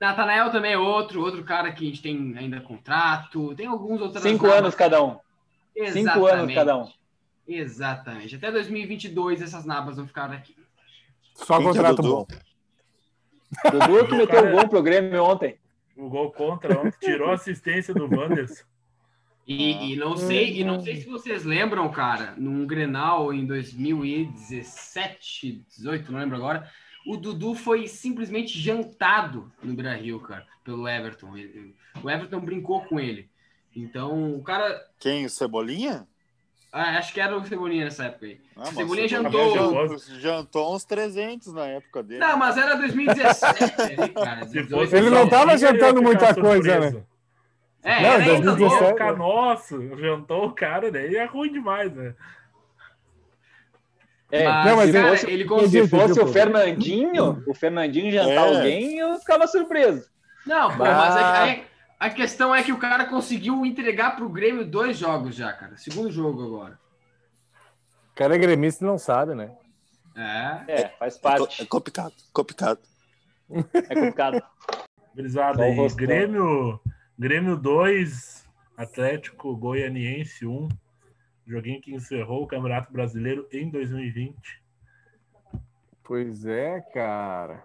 Natanael também é outro, outro cara que a gente tem ainda contrato, tem alguns outros. Cinco anos cada um. Exatamente. Cinco anos cada um. Exatamente. Até 2022 essas nabas vão ficar aqui. Só Quem contrato é bom. Dudu que meteu um gol pro Grêmio ontem. O gol contra ontem, tirou a assistência do Wanderson. E, ah. e, não sei, e não sei se vocês lembram, cara, num Grenal em 2017, 18, não lembro agora, o Dudu foi simplesmente jantado no Brasil, cara, pelo Everton. o Everton brincou com ele. Então, o cara. Quem? O Cebolinha? Ah, acho que era o Cebolinha nessa época aí. Ah, Cebolinha jantou. jantou, jantou uns 300 na época dele. Não, mas era 2017 ali, cara. Se 18. fosse Ele não tava jantando muita coisa, surpreso. né? É, Não, era ainda 2017. novo. Ficar, nossa, jantou o cara, daí é ruim demais, né? É, Mas, Não, mas se cara, fosse, ele se conseguiu. fosse o Fernandinho, o Fernandinho jantar É. alguém, eu ficava surpreso. Não, pô, mas é que- a, questão é que o cara conseguiu entregar pro Grêmio dois jogos já, cara. Segundo jogo agora. O cara é gremista e não sabe, né? É. É, faz É co- É parte. complicado, complicado. É complicado. Brisado o aí. Grêmio, Grêmio 2, Atlético Goianiense 1. Joguinho que encerrou o Campeonato Brasileiro em 2020. Pois é, cara.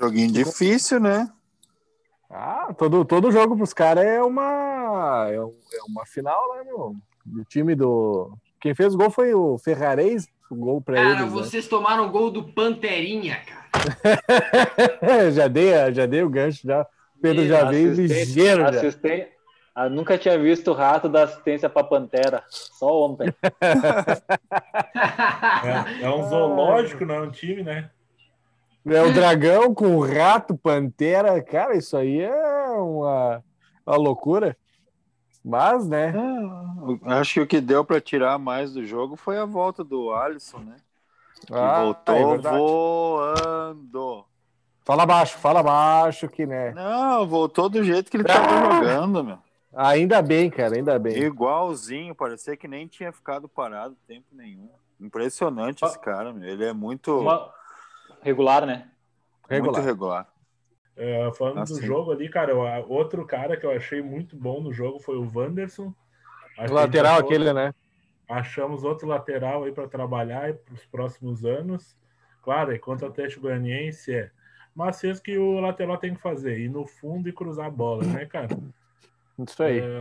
Joguinho difícil, né? Ah, todo, todo jogo pros caras é uma, é, é uma final, né, meu? O time do. Quem fez o gol foi o Ferrarese, o gol pra Cara, eles. né? vocês tomaram o gol do Panterinha, cara. já, dei, já dei o gancho, já. O Pedro já veio Assistente- ligeiro. Já. assisten- Ah, nunca tinha visto o rato da assistência pra Pantera. Só ontem. É, é um zoológico, não é um time, né? É o dragão com o rato, pantera. Cara, isso aí é uma, uma loucura. Mas, né? Ah, Acho que o que deu para tirar mais do jogo foi a volta do Alisson, né? Que Ah, é voltou verdade. voando. Fala baixo, fala baixo que, né? Não, voltou do jeito que ele tava Ah! jogando, meu. Ainda bem, cara, ainda bem. Igualzinho, parecia que nem tinha ficado parado tempo nenhum. Impressionante esse cara, meu. Ele é muito, Uma- Regular, né? muito Regular. regular. É, falando Ah, do jogo ali, cara, o- outro cara que eu achei muito bom no jogo foi o Wanderson. O lateral achou- aquele, né? Achamos outro lateral aí para trabalhar para os próximos anos. Claro, é contra o Atlético Goianiense, é. Mas fez o que o lateral tem que fazer, ir no fundo e cruzar a bola, né, cara? Isso aí. É,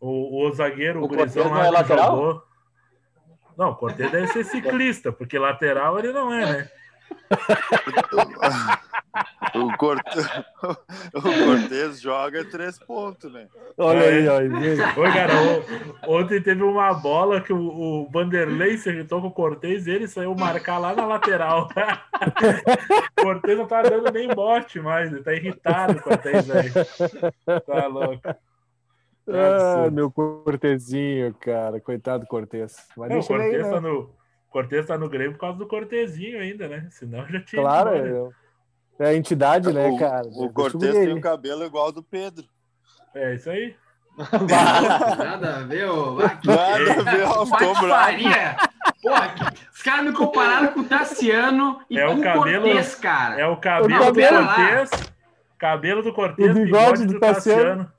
o, o zagueiro, o, O não lá é lateral? jogou. Não, o Cortez deve ser ciclista, porque lateral ele não é, né? O, Corte... o Cortez joga três pontos, né? Olha é. aí, olha aí. Oi, cara, o- ontem teve uma bola que o, o Vanderlei se agitou com o Cortez e ele saiu marcar lá na lateral. o Cortez não tá dando nem bote mais, ele tá irritado com o Cortez, velho. Tá louco. É Ah, meu Cortezinho, cara. Coitado do Cortez. Mas Não, o deixa aí, Cortez né? tá no. Cortez tá no Grêmio por causa do Cortezinho ainda, né? Senão já tinha. Claro, embora. é, é a entidade, né, o, cara? o Deixa Cortez tem o cabelo igual ao do Pedro. É isso aí. Nada a ver, ô. Que Nada a ver, ó, patifaria. Porra, que- os caras me compararam com o Tassiano e É o com o cabelo- Cortez, cara. É o cabelo O do cabelo lá. Cortez. Cabelo do Cortez, O bigode do Tassiano.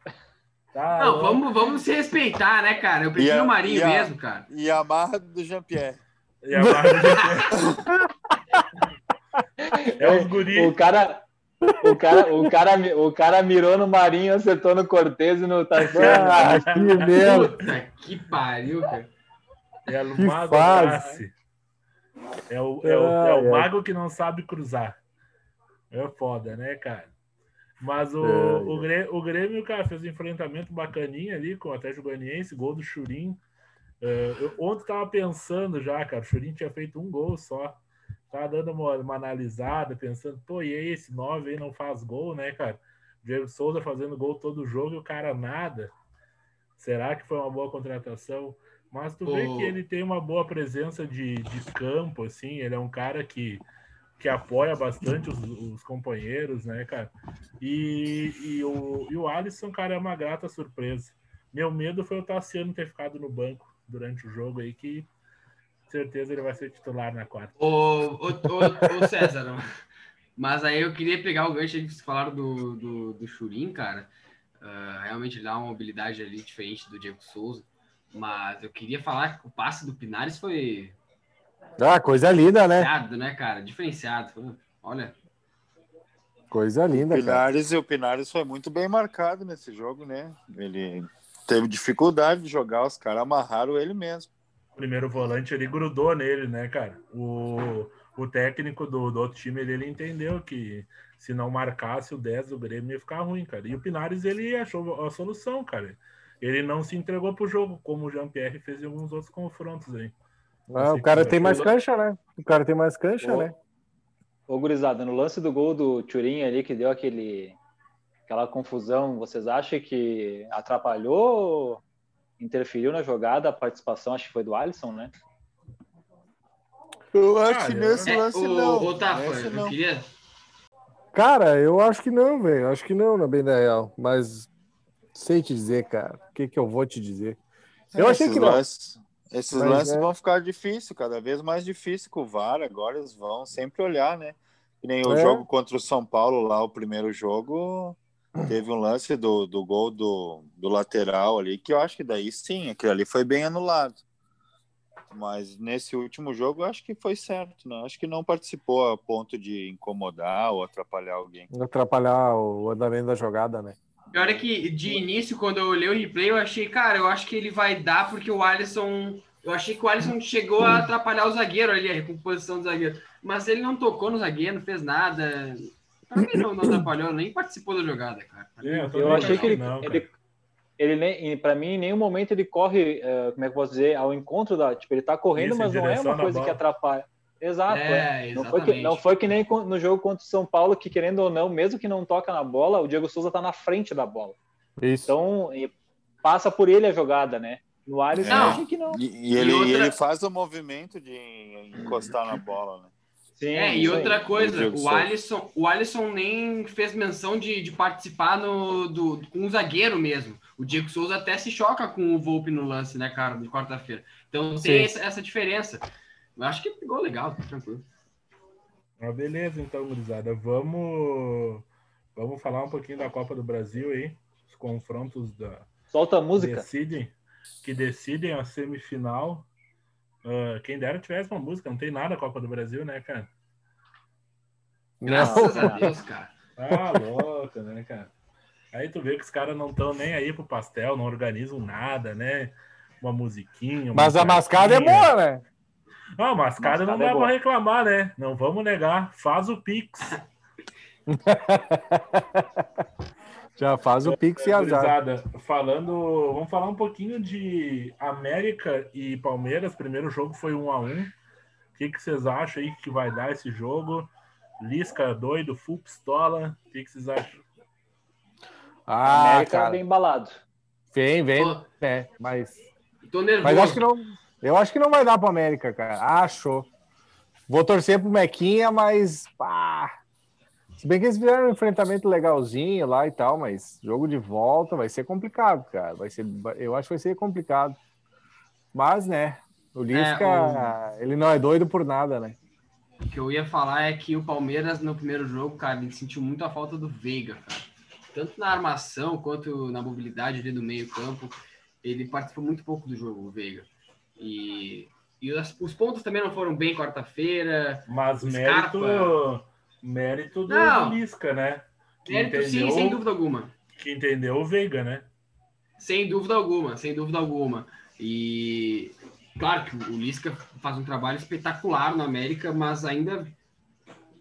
Tá Não, louco. vamos, vamos se respeitar, né, cara? Eu prefiro a- o Marinho a- mesmo, cara. E a marra do Jean-Pierre. E a de- É os guri. O cara, o cara, o cara, o cara mirou no Marinho, acertou no Cortez e no Tassiano. Ah, que merda. Puta que pariu, cara. É o Que mago fase. Grace. É o, é, o, é o mago que não sabe cruzar. É foda, né, cara? Mas o, Ai, o, Grêmio, o Grêmio, cara, fez um enfrentamento bacaninha ali com o Atlético Goianiense, gol do Churim. É, eu ontem tava pensando já, cara, o Churim tinha feito um gol só. Tava dando uma, uma analisada, pensando, pô, e aí, esse 9 aí não faz gol, né, cara? Diego Souza fazendo gol todo jogo e o cara nada. Será que foi uma boa contratação? Mas tu vê que ele tem uma boa presença de, de campo, assim, ele é um cara que, que apoia bastante os, os companheiros, né, cara? E, e, o, e o Alisson, cara, é uma grata surpresa. Meu medo foi o Tassiano ter ficado no banco durante o jogo aí, que certeza ele vai ser titular na quarta. Ô, ô, ô, ô, César, mas aí eu queria pegar o gancho que vocês falaram do, do, do Churim, cara. Ah, realmente ele dá uma mobilidade ali diferente do Diego Souza. Mas eu queria falar que o passe do Pinares foi Ah, coisa linda, né? diferenciado, né, cara? Diferenciado. Olha, Coisa linda, cara. Pinares, e o Pinares foi muito bem marcado nesse jogo, né? Ele teve dificuldade de jogar, os caras amarraram ele mesmo. O primeiro volante ele grudou nele, né, cara? O, o técnico do, do outro time ele, ele entendeu que se não marcasse o 10 do Grêmio ia ficar ruim, cara. E o Pinares ele achou a solução, cara. ele não se entregou pro jogo, como o Jean-Pierre fez em alguns outros confrontos aí. Ah, o cara tem mais cancha, né? O cara tem mais cancha, Ô, né? Ô, gurizada, no lance do gol do Turin ali, que deu aquele, aquela confusão, vocês acham que atrapalhou ou interferiu na jogada a participação? Acho que foi do Alisson, né? Eu acho que nesse É, lance o, não. o Tafa, eu não. queria. Cara, eu acho que não, velho. Acho que não, na bem da real. Mas sei te dizer, cara. O que, que eu vou te dizer? Eu achei Esses que não. lances- esses Mas lances é. vão ficar difíceis, cada vez mais difícil com o VAR. Agora eles vão sempre olhar, né? Que nem o É. jogo contra o São Paulo lá, o primeiro jogo, teve um lance do, do gol do, do lateral ali, que eu acho que daí sim, aquele ali foi bem anulado. Mas nesse último jogo eu acho que foi certo, né? Acho que não participou a ponto de incomodar ou atrapalhar alguém. Atrapalhar o andamento da jogada, né? Pior é que de início, quando eu olhei o replay, eu achei, cara, eu acho que ele vai dar porque o Alisson. Eu achei que o Alisson chegou a atrapalhar o zagueiro ali, a recomposição do zagueiro. Mas ele não tocou no zagueiro, não fez nada. Pra mim não, não atrapalhou, nem participou da jogada, cara. Pra É, eu Eu achei que ele, não, ele, ele nem, para mim, em nenhum momento ele corre, eh, como é que eu posso dizer, ao encontro da, tipo, ele tá correndo, Isso, mas não é uma coisa bola. que atrapalha. Exato, é. É, Não foi, que, não foi que nem no jogo contra o São Paulo, que querendo ou não, mesmo que não toca na bola, o Diego Souza tá na frente da bola. Isso. Então, passa por ele a jogada, né? No Não. eu achei que não. E, e ele, E outra- e ele faz o movimento de encostar na bola, né? Sim, É, e isso aí. outra coisa, o. Alisson, o Alisson nem fez menção de, de participar no, do, com o zagueiro mesmo. O Diego Souza até se choca com o Volpe no lance, né, cara, de quarta-feira. Então Sim. tem essa, essa diferença. Eu acho que pegou legal, tá tranquilo. Ah, beleza, então, gurizada. Vamos, vamos falar um pouquinho da Copa do Brasil aí. Os confrontos da, Solta a música. decidem, que decidem a semifinal. Ah, quem dera tivesse uma música, não tem nada a Copa do Brasil, né, cara? Graças Não. a Deus, cara. Ah, louca, né, cara? Aí tu vê que os caras não estão nem aí pro pastel, não organizam nada, né? Uma musiquinha. uma Mas a mascada é boa, né? Não, a mascada não Mascada é dá boa. pra reclamar, né? Não vamos negar. Faz o Pix. Já faz o Pix e azar. Gurizada, falando, vamos falar um pouquinho de América e Palmeiras. Primeiro jogo foi um a um. O que, que vocês acham aí que vai dar esse jogo? Lisca doido, full pistola. O que, que vocês acham? Ah, América cara. bem embalado. Vem, vem, Pô, né? Mas, tô nervoso. mas acho que não. Eu acho que não vai dar pro América, cara. Acho. Vou torcer pro Mequinha, mas. pá. Se bem que eles fizeram um enfrentamento legalzinho lá e tal, mas jogo de volta vai ser complicado, cara. Vai ser, eu acho que vai ser complicado. Mas, né? O Lisca, ele não é doido por nada, né? O que eu ia falar é que o Palmeiras, no primeiro jogo, cara, ele sentiu muito a falta do Veiga, cara. Tanto na armação quanto na mobilidade ali do meio-campo. Ele participou muito pouco do jogo, o Veiga. E, e os, os pontos também não foram bem quarta-feira. Mas Scarpa. mérito, mérito do, Não. do Lisca, né? Que Mérito sim, entendeu, sem dúvida alguma. que entendeu o Veiga, né? Sem dúvida alguma, sem dúvida alguma. E claro que o Lisca faz um trabalho espetacular no América, mas ainda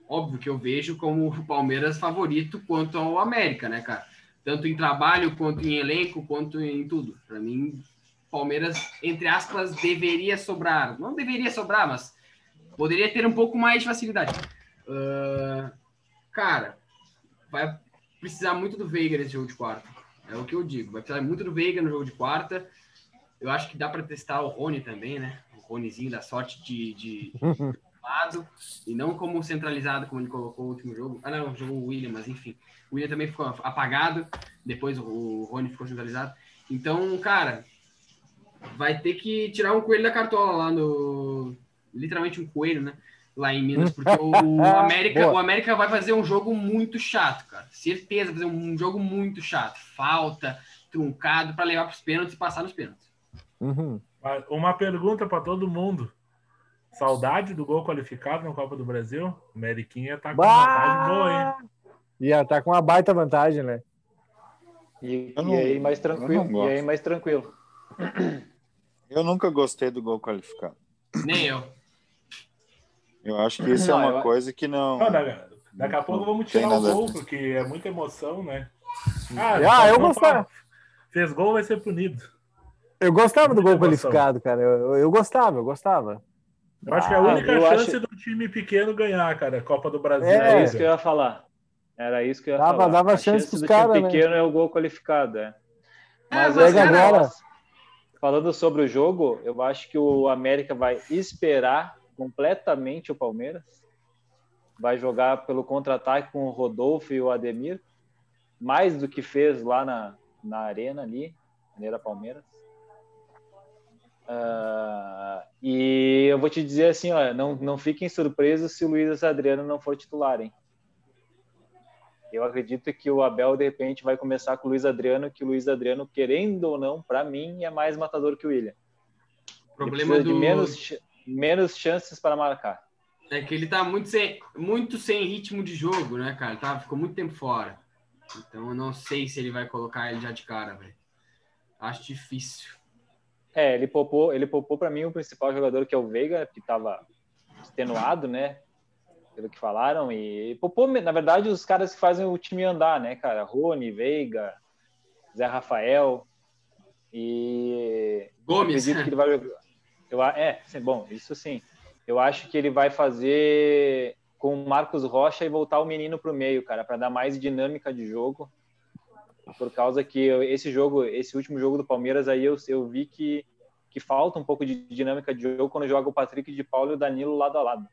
óbvio que eu vejo como o Palmeiras favorito quanto ao América, né, cara? Tanto em trabalho, quanto em elenco, quanto em tudo. Para mim, Palmeiras, entre aspas, deveria sobrar. Não deveria sobrar, mas poderia ter um pouco mais de facilidade. Ah, cara, vai precisar muito do Veiga nesse jogo de quarta. É o que eu digo. Vai precisar muito do Veiga no jogo de quarta. Eu acho que dá para testar o Rony também, né? O Ronyzinho da sorte de, de lado e não como centralizado, como ele colocou no último jogo. Ah, não, jogou o William, mas enfim. O William também ficou apagado, depois o Rony ficou centralizado. Então, cara, vai ter que tirar um coelho da cartola lá no. Literalmente um coelho, né? Lá em Minas, porque o América, o América vai fazer um jogo muito chato, cara. Certeza, vai fazer um jogo muito chato. Falta, truncado, para levar para os pênaltis e passar nos pênaltis. Uhum. Uma pergunta para todo mundo. Saudade do gol qualificado na Copa do Brasil? O Meriquinha tá com uma vantagem boa, hein? Bah! Ia tá com uma baita vantagem, né? E, Eu e não- aí mais tranquilo. não. E aí mais tranquilo. Eu nunca gostei do gol qualificado. Nem eu. Eu acho que isso Não, é uma eu- coisa que não. Não, daqui, daqui a pouco vamos tirar o gol, porque é muita emoção, né? Ah, só eu gostava. fez gol, vai ser punido. Eu gostava do gol emoção. qualificado, cara. Eu, eu- eu gostava, eu gostava. Eu acho que é a Ah, única eu chance acho- do time pequeno ganhar, cara, Copa do Brasil. É, Era isso que eu ia falar. Era isso que eu ia Dava- falar. dava A chance pros do cara, time né? pequeno é o gol qualificado, é. Mas, mas, assim, cara, agora, falando sobre o jogo, eu acho que o América vai esperar completamente o Palmeiras. Vai jogar pelo contra-ataque com o Rodolfo e o Ademir, mais do que fez lá na, na arena ali, Arena Palmeiras. Ah, e eu vou te dizer assim, ó, não, não fiquem surpresos se o Luiz Adriano não for titular, hein? Eu acredito que o Abel, de repente, vai começar com o Luiz Adriano, que o Luiz Adriano, querendo ou não, para mim, é mais matador que o William. Problema do... de menos, menos chances para marcar. É que ele tá muito sem, muito sem ritmo de jogo, né, cara? Tá, ficou muito tempo fora. Então eu não sei se ele vai colocar ele já de cara, velho. Acho difícil. É, ele poupou, ele poupou para mim o principal jogador, que é o Veiga, que estava extenuado, né? Pelo que falaram. E poupou, na verdade, os caras que fazem o time andar, né, cara? Rony, Veiga, Zé Rafael. E Gomes. acredito que ele vai. Eu, é, sim, bom, isso sim. Eu acho que ele vai fazer com o Marcos Rocha e voltar o menino para o meio, cara, para dar mais dinâmica de jogo. Por causa que esse jogo, esse último jogo do Palmeiras aí, eu, eu vi que, que falta um pouco de dinâmica de jogo quando joga o Patrick de Paulo e o Danilo lado a lado.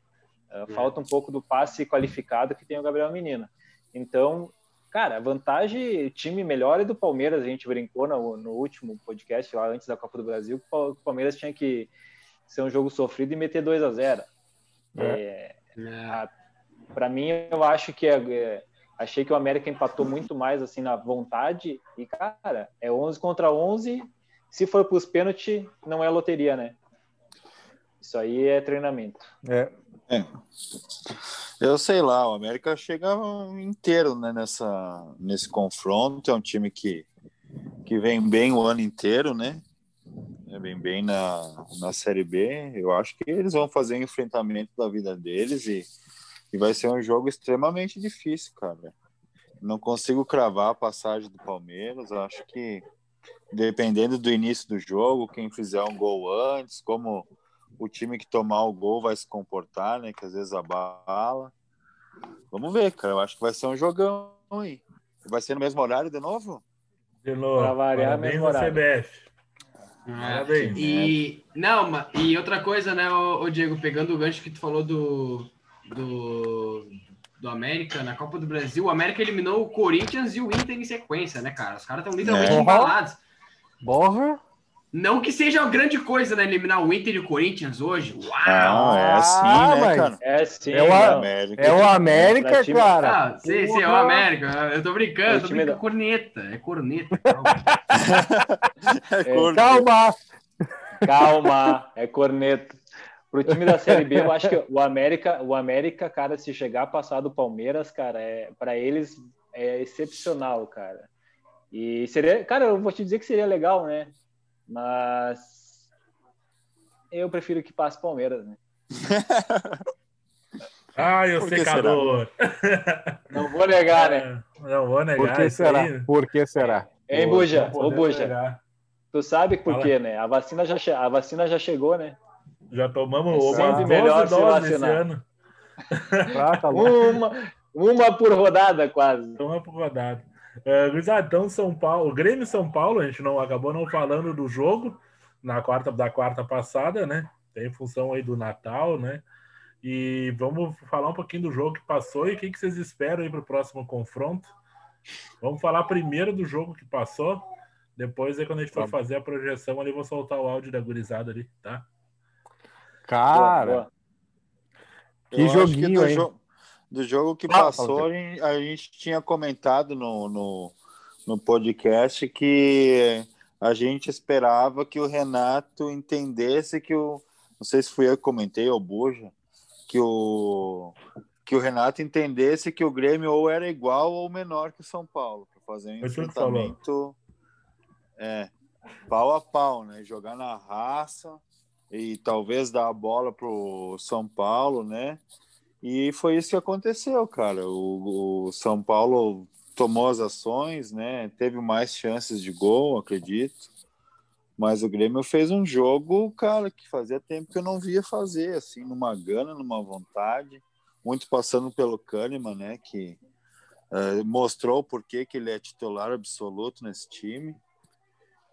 Uh, Falta um pouco do passe qualificado que tem o Gabriel Menino. Então, cara, a vantagem, time melhor é do Palmeiras. A gente brincou no, no último podcast lá antes da Copa do Brasil, que o Pal- o Palmeiras tinha que ser um jogo sofrido e meter 2 a 0 É, É, para mim, eu acho que é, é, achei que o América empatou muito mais assim na vontade e cara, é 11 contra 11. Se for para os pênaltis, não é loteria, né? Isso aí é treinamento. É. Eu sei lá, o América chega inteiro né, nessa, nesse confronto. É um time que, que vem bem o ano inteiro, né? É, Vem bem na, na Série B. Eu acho que eles vão fazer o enfrentamento da vida deles e, e vai ser um jogo extremamente difícil, cara. Não consigo cravar a passagem do Palmeiras. Acho que dependendo do início do jogo, quem fizer um gol antes, como o time que tomar o gol vai se comportar, né? Que às vezes abala. Vamos ver, cara. Eu acho que vai ser um jogão aí. Vai ser no mesmo horário de novo? De novo, Pra variar, parabéns mesmo horário. CBF. Parabéns. E não, e outra coisa, né, ô, ô Diego, pegando o gancho que tu falou do, do do América na Copa do Brasil, o América eliminou o Corinthians e o Inter em sequência, né, cara? Os caras estão literalmente É. embalados. Borra. Não que seja uma grande coisa, né, eliminar o Inter e o Corinthians hoje. Uau! Não, é assim, Ah, né, mas- cara? É sim, É o- não. América. É o América, time- cara. Ah, sei, sei, é o. América. Eu tô brincando, É o tô time brincando. da- Corneta, é corneta. calma. É corno. Calma. Calma, é corneta. Pro time da Série B, eu acho que o América, o América, cara, se chegar a passar do Palmeiras, cara, é, para eles é excepcional, cara. E seria, cara, eu vou te dizer que seria legal, né? Mas eu prefiro que passe Palmeiras, né? Ai, o secador. Não vou negar, né? É, Não vou negar Por que será? aí. Por que será? Hein, Buja? Ô, Buja, negar. tu sabe por Fala. quê, né? A vacina já, che- a vacina já chegou, né? Já tomamos É sempre 12 melhor se doses esse ano. Ah, tá. Uma, uma por rodada, quase. Então por rodada. Uh, São Paulo, Grêmio e São Paulo, a gente não acabou não falando do jogo na quarta da quarta passada, né? Tem função aí do Natal, né? E vamos falar um pouquinho do jogo que passou e o que, que vocês esperam aí para o próximo confronto. Vamos falar primeiro do jogo que passou, depois aí quando a gente for Tá. fazer a projeção ali, vou soltar o áudio da gurizada ali, tá? Cara, Boa, boa. Que Eu joguinho, do, hein? jo- do jogo que passou, a gente, tinha comentado no, no, no podcast que a gente esperava que o Renato entendesse que o. Não sei se fui eu que comentei ou Buja, que o, que o Renato entendesse que o Grêmio ou era igual ou menor que o São Paulo, para fazer um falou. enfrentamento é, pau a pau, né? Jogar na raça e talvez dar a bola pro São Paulo, né? E foi isso que aconteceu, cara. O, o São Paulo tomou as ações, né? Teve mais chances de gol, acredito. Mas o Grêmio fez um jogo, cara, que fazia tempo que eu não via fazer, assim, numa gana, numa vontade. Muito passando pelo Kahneman, né? Que uh, mostrou por que ele é titular absoluto nesse time.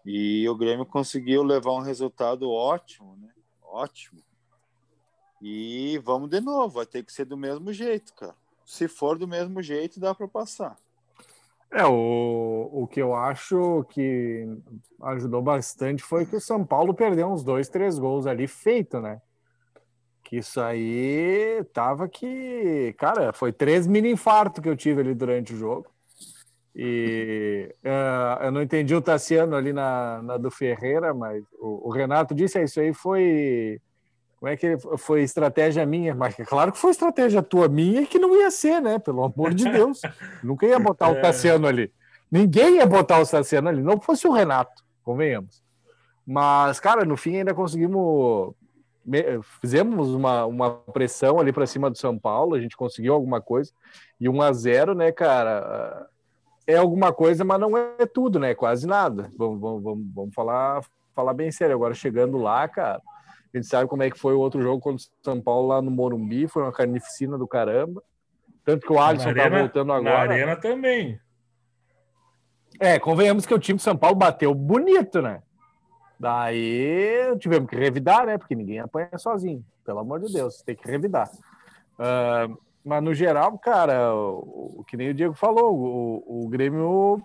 E o Grêmio conseguiu levar um resultado ótimo, né? Ótimo. E vamos de novo, vai ter que ser do mesmo jeito, cara. Se for do mesmo jeito, dá para passar. É, o, o que eu acho que ajudou bastante foi que o São Paulo perdeu uns dois, três gols ali feito, né? Que isso aí tava que. Cara, foi três mini infartos que eu tive ali durante o jogo. E uh, eu não entendi o Tassiano ali na, na do Ferreira, mas o, o Renato disse: é, Isso aí foi. Como é que foi estratégia minha? Mas claro que foi estratégia tua minha e que não ia ser, né? Pelo amor de Deus. Nunca ia botar o é. Tassiano ali. Ninguém ia botar o Tassiano ali, não fosse o Renato, convenhamos. Mas, cara, no fim ainda conseguimos. Fizemos uma, uma pressão ali para cima do São Paulo, a gente conseguiu alguma coisa. E 1 a 0 né, cara? é alguma coisa, mas não é tudo, né? Quase nada. Vamos, vamos, vamos falar, falar bem sério. Agora, chegando lá, cara, a gente sabe como é que foi o outro jogo contra o São Paulo lá no Morumbi, foi uma carnificina do caramba. Tanto que o Alisson tá voltando agora. Na Arena também. É, convenhamos que o time de São Paulo bateu bonito, né? Daí tivemos que revidar, né? Porque ninguém apanha sozinho. Pelo amor de Deus, tem que revidar. Uh, mas no geral, cara, o, o, que nem o Diego falou, o, o Grêmio.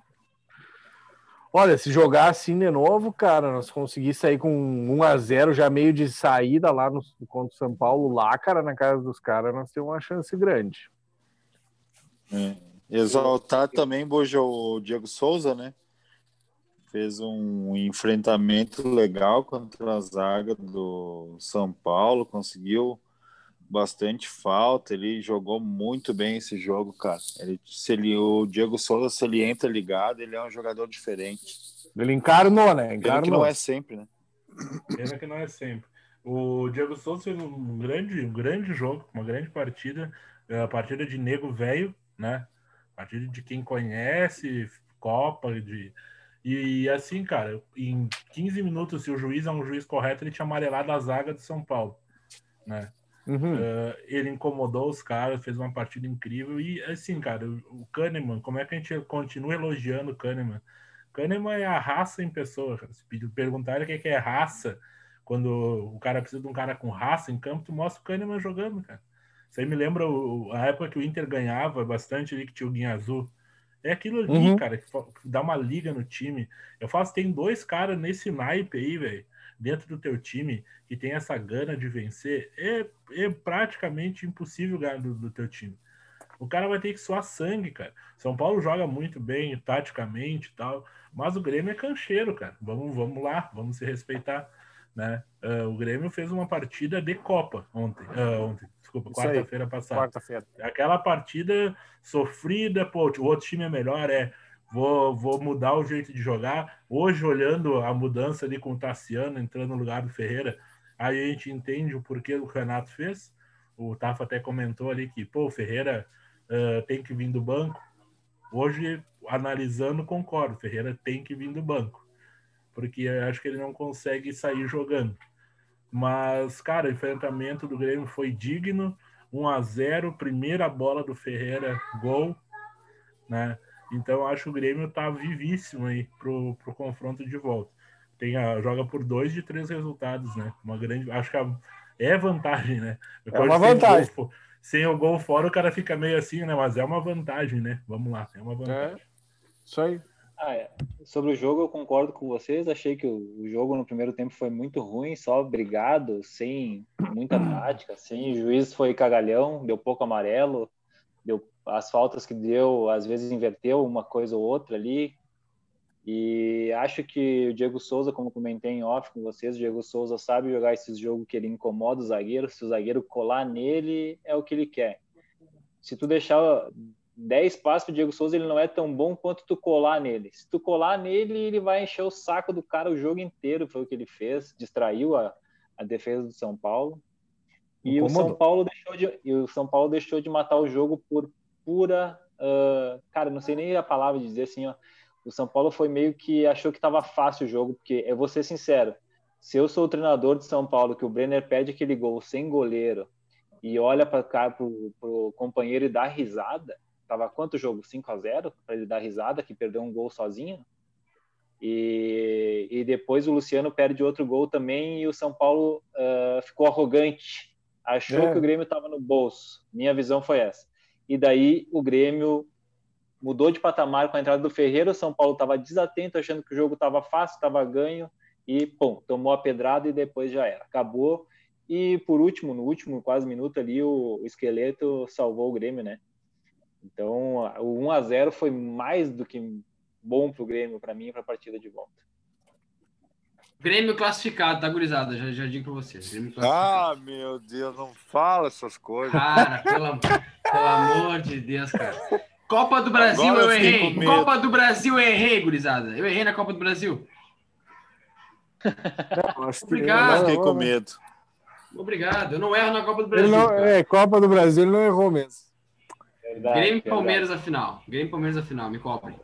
Olha, se jogar assim de novo, cara, nós conseguir sair com 1 a 0 já meio de saída lá no, contra o São Paulo, lá, cara, na casa dos caras, nós temos uma chance grande. É. Exaltar também, Bojo, o Diego Souza, né? Fez um enfrentamento legal contra a zaga do São Paulo, conseguiu bastante falta, ele jogou muito bem esse jogo, cara. Ele, se ele, o Diego Souza, se ele entra ligado, ele é um jogador diferente. Ele encarnou, né? Encarnou. que não é sempre, né? Pena que não é sempre. O Diego Souza fez um grande, um grande jogo, uma grande partida, a partida de nego velho, né? Partida de quem conhece Copa, de e assim, cara, em 15 minutos, se o juiz é um juiz correto, ele tinha amarelado a zaga de São Paulo, né? Uhum. Uh, ele incomodou os caras, fez uma partida incrível. E assim, cara, o Kahneman, como é que a gente continua elogiando o Kahneman? Kahneman é a raça em pessoa. Se perguntarem o que é raça, quando o cara precisa de um cara com raça em campo, tu mostra o Kahneman jogando, cara. Isso aí me lembra o, a época que o Inter ganhava bastante ali, que tinha o Guinha Azul. É aquilo ali, uhum. cara, que dá uma liga no time. Eu faço, tem dois caras nesse naipe aí, velho dentro do teu time que tem essa gana de vencer, é, é praticamente impossível ganhar do, do teu time. O cara vai ter que suar sangue, cara. São Paulo joga muito bem, taticamente e tal, mas o Grêmio é cancheiro, cara. Vamos, vamos lá, vamos se respeitar. Né? Uh, o Grêmio fez uma partida de Copa ontem, uh, ontem desculpa, quarta-feira passada. Quarta-feira. Aquela partida sofrida, pô, o outro time é melhor, é vou, vou mudar o jeito de jogar. Hoje, olhando a mudança ali com o Tassiano entrando no lugar do Ferreira, aí a gente entende o porquê o Renato fez. O Tafa até comentou ali que, pô, o Ferreira uh, tem que vir do banco. Hoje, analisando, concordo, o Ferreira tem que vir do banco, porque acho que ele não consegue sair jogando. Mas, cara, o enfrentamento do Grêmio foi digno, 1 a 0 primeira bola do Ferreira, gol, né? Então acho que o Grêmio tá vivíssimo aí pro, pro confronto de volta. Tem a, joga por dois de três resultados, né? Uma grande. Acho que a, é vantagem, né? é uma vantagem. Gol, sem o gol fora, o cara fica meio assim, né? Mas é uma vantagem, né? Vamos lá, é uma vantagem. É, isso aí. Ah, é. Sobre o jogo, eu concordo com vocês. Achei que o, o jogo no primeiro tempo foi muito ruim, só brigado, sem muita tática, sem o juiz foi cagalhão, deu pouco amarelo, deu as faltas que deu, às vezes inverteu uma coisa ou outra ali. E acho que o Diego Souza, como comentei em off com vocês, o Diego Souza sabe jogar esses jogos que ele incomoda o zagueiro. Se o zagueiro colar nele, é o que ele quer. Se tu deixar 10 passos pro Diego Souza, ele não é tão bom quanto tu colar nele. Se tu colar nele, ele vai encher o saco do cara o jogo inteiro, foi o que ele fez, distraiu a, a defesa do São Paulo. E o São Paulo deixou de e o São Paulo deixou de matar o jogo por pura uh, cara, não sei nem a palavra de dizer assim, ó, o São Paulo foi meio que achou que estava fácil o jogo, porque eu vou ser sincero, se eu sou o treinador de São Paulo, que o Brenner pede aquele gol sem goleiro e olha para cá pro, pro companheiro e dá risada, tava quanto jogo? 5 a 0 para ele dar risada, que perdeu um gol sozinho. E, e depois o Luciano perde outro gol também e o São Paulo uh, ficou arrogante, achou é. que o Grêmio estava no bolso. Minha visão foi essa. E daí o Grêmio mudou de patamar com a entrada do Ferreira. O São Paulo estava desatento, achando que o jogo estava fácil, estava ganho e, pum, tomou a pedrada e depois já era. Acabou. E por último, no último quase minuto ali, o, o esqueleto salvou o Grêmio, né? Então, o 1 a 0 foi mais do que bom para o Grêmio, para mim, para a partida de volta. Grêmio classificado, tá, gurizada? Já, já digo para vocês. ah, meu Deus, não fala essas coisas. Cara, pelo, pelo amor de Deus, cara. Copa do Brasil, Agora eu errei. Copa do Brasil, eu errei, gurizada. Eu errei na Copa do Brasil. Não, Obrigado. Eu fiquei com medo. Obrigado. Eu não erro na Copa do Brasil. Não, é, Copa do Brasil ele não errou mesmo. Verdade, Grêmio e Palmeiras a final. Grêmio e Palmeiras a final, me cobrem.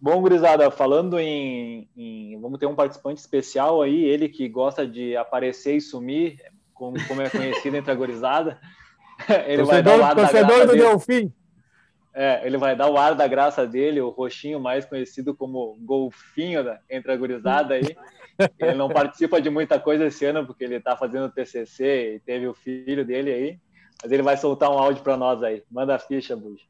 Bom, gurizada, falando em, em, Vamos ter um participante especial aí, ele que gosta de aparecer e sumir, como, como é conhecido entre a gurizada. Ele torcedor, vai dar o ar torcedor do Delfim. É, ele vai dar o ar da graça dele, o roxinho mais conhecido como golfinho da, entre a gurizada aí. Ele não participa de muita coisa esse ano porque ele está fazendo TCC e teve o filho dele aí. Mas ele vai soltar um áudio para nós aí. Manda a ficha, Buja.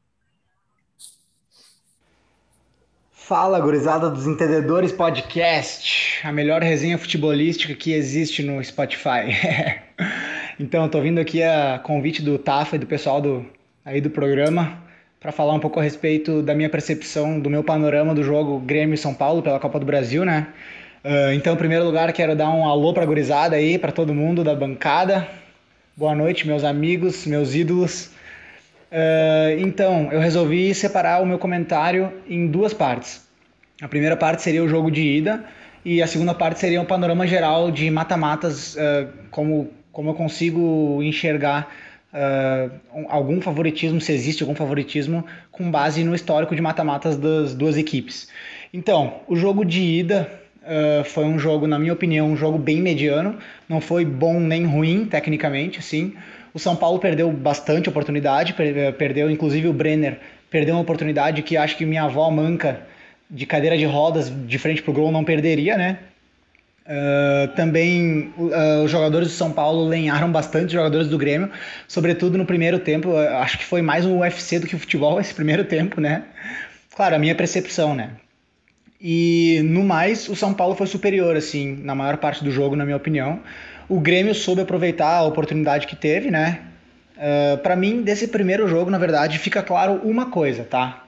Fala, gurizada dos Entendedores Podcast, a melhor resenha futebolística que existe no Spotify. então, estou vindo aqui a convite do Tafa e do pessoal do, aí do programa para falar um pouco a respeito da minha percepção, do meu panorama do jogo Grêmio São Paulo pela Copa do Brasil, né? Uh, então, em primeiro lugar, quero dar um alô para a gurizada aí, para todo mundo da bancada. Boa noite, meus amigos, meus ídolos. Uh, então, eu resolvi separar o meu comentário em duas partes. A primeira parte seria o jogo de ida e a segunda parte seria um panorama geral de mata-matas, uh, como, como eu consigo enxergar uh, algum favoritismo, se existe algum favoritismo, com base no histórico de mata-matas das duas equipes. Então, o jogo de ida uh, foi um jogo, na minha opinião, um jogo bem mediano, não foi bom nem ruim, tecnicamente, assim. O São Paulo perdeu bastante oportunidade, perdeu inclusive o Brenner, perdeu uma oportunidade que acho que minha avó manca de cadeira de rodas de frente pro gol não perderia, né? Uh, também uh, os jogadores do São Paulo lenharam bastante os jogadores do Grêmio, sobretudo no primeiro tempo. Uh, acho que foi mais um UFC do que o futebol esse primeiro tempo, né? Claro, a minha percepção, né? E no mais, o São Paulo foi superior, assim, na maior parte do jogo, na minha opinião. O Grêmio soube aproveitar a oportunidade que teve, né? para mim, desse primeiro jogo, na verdade, fica claro uma coisa, tá?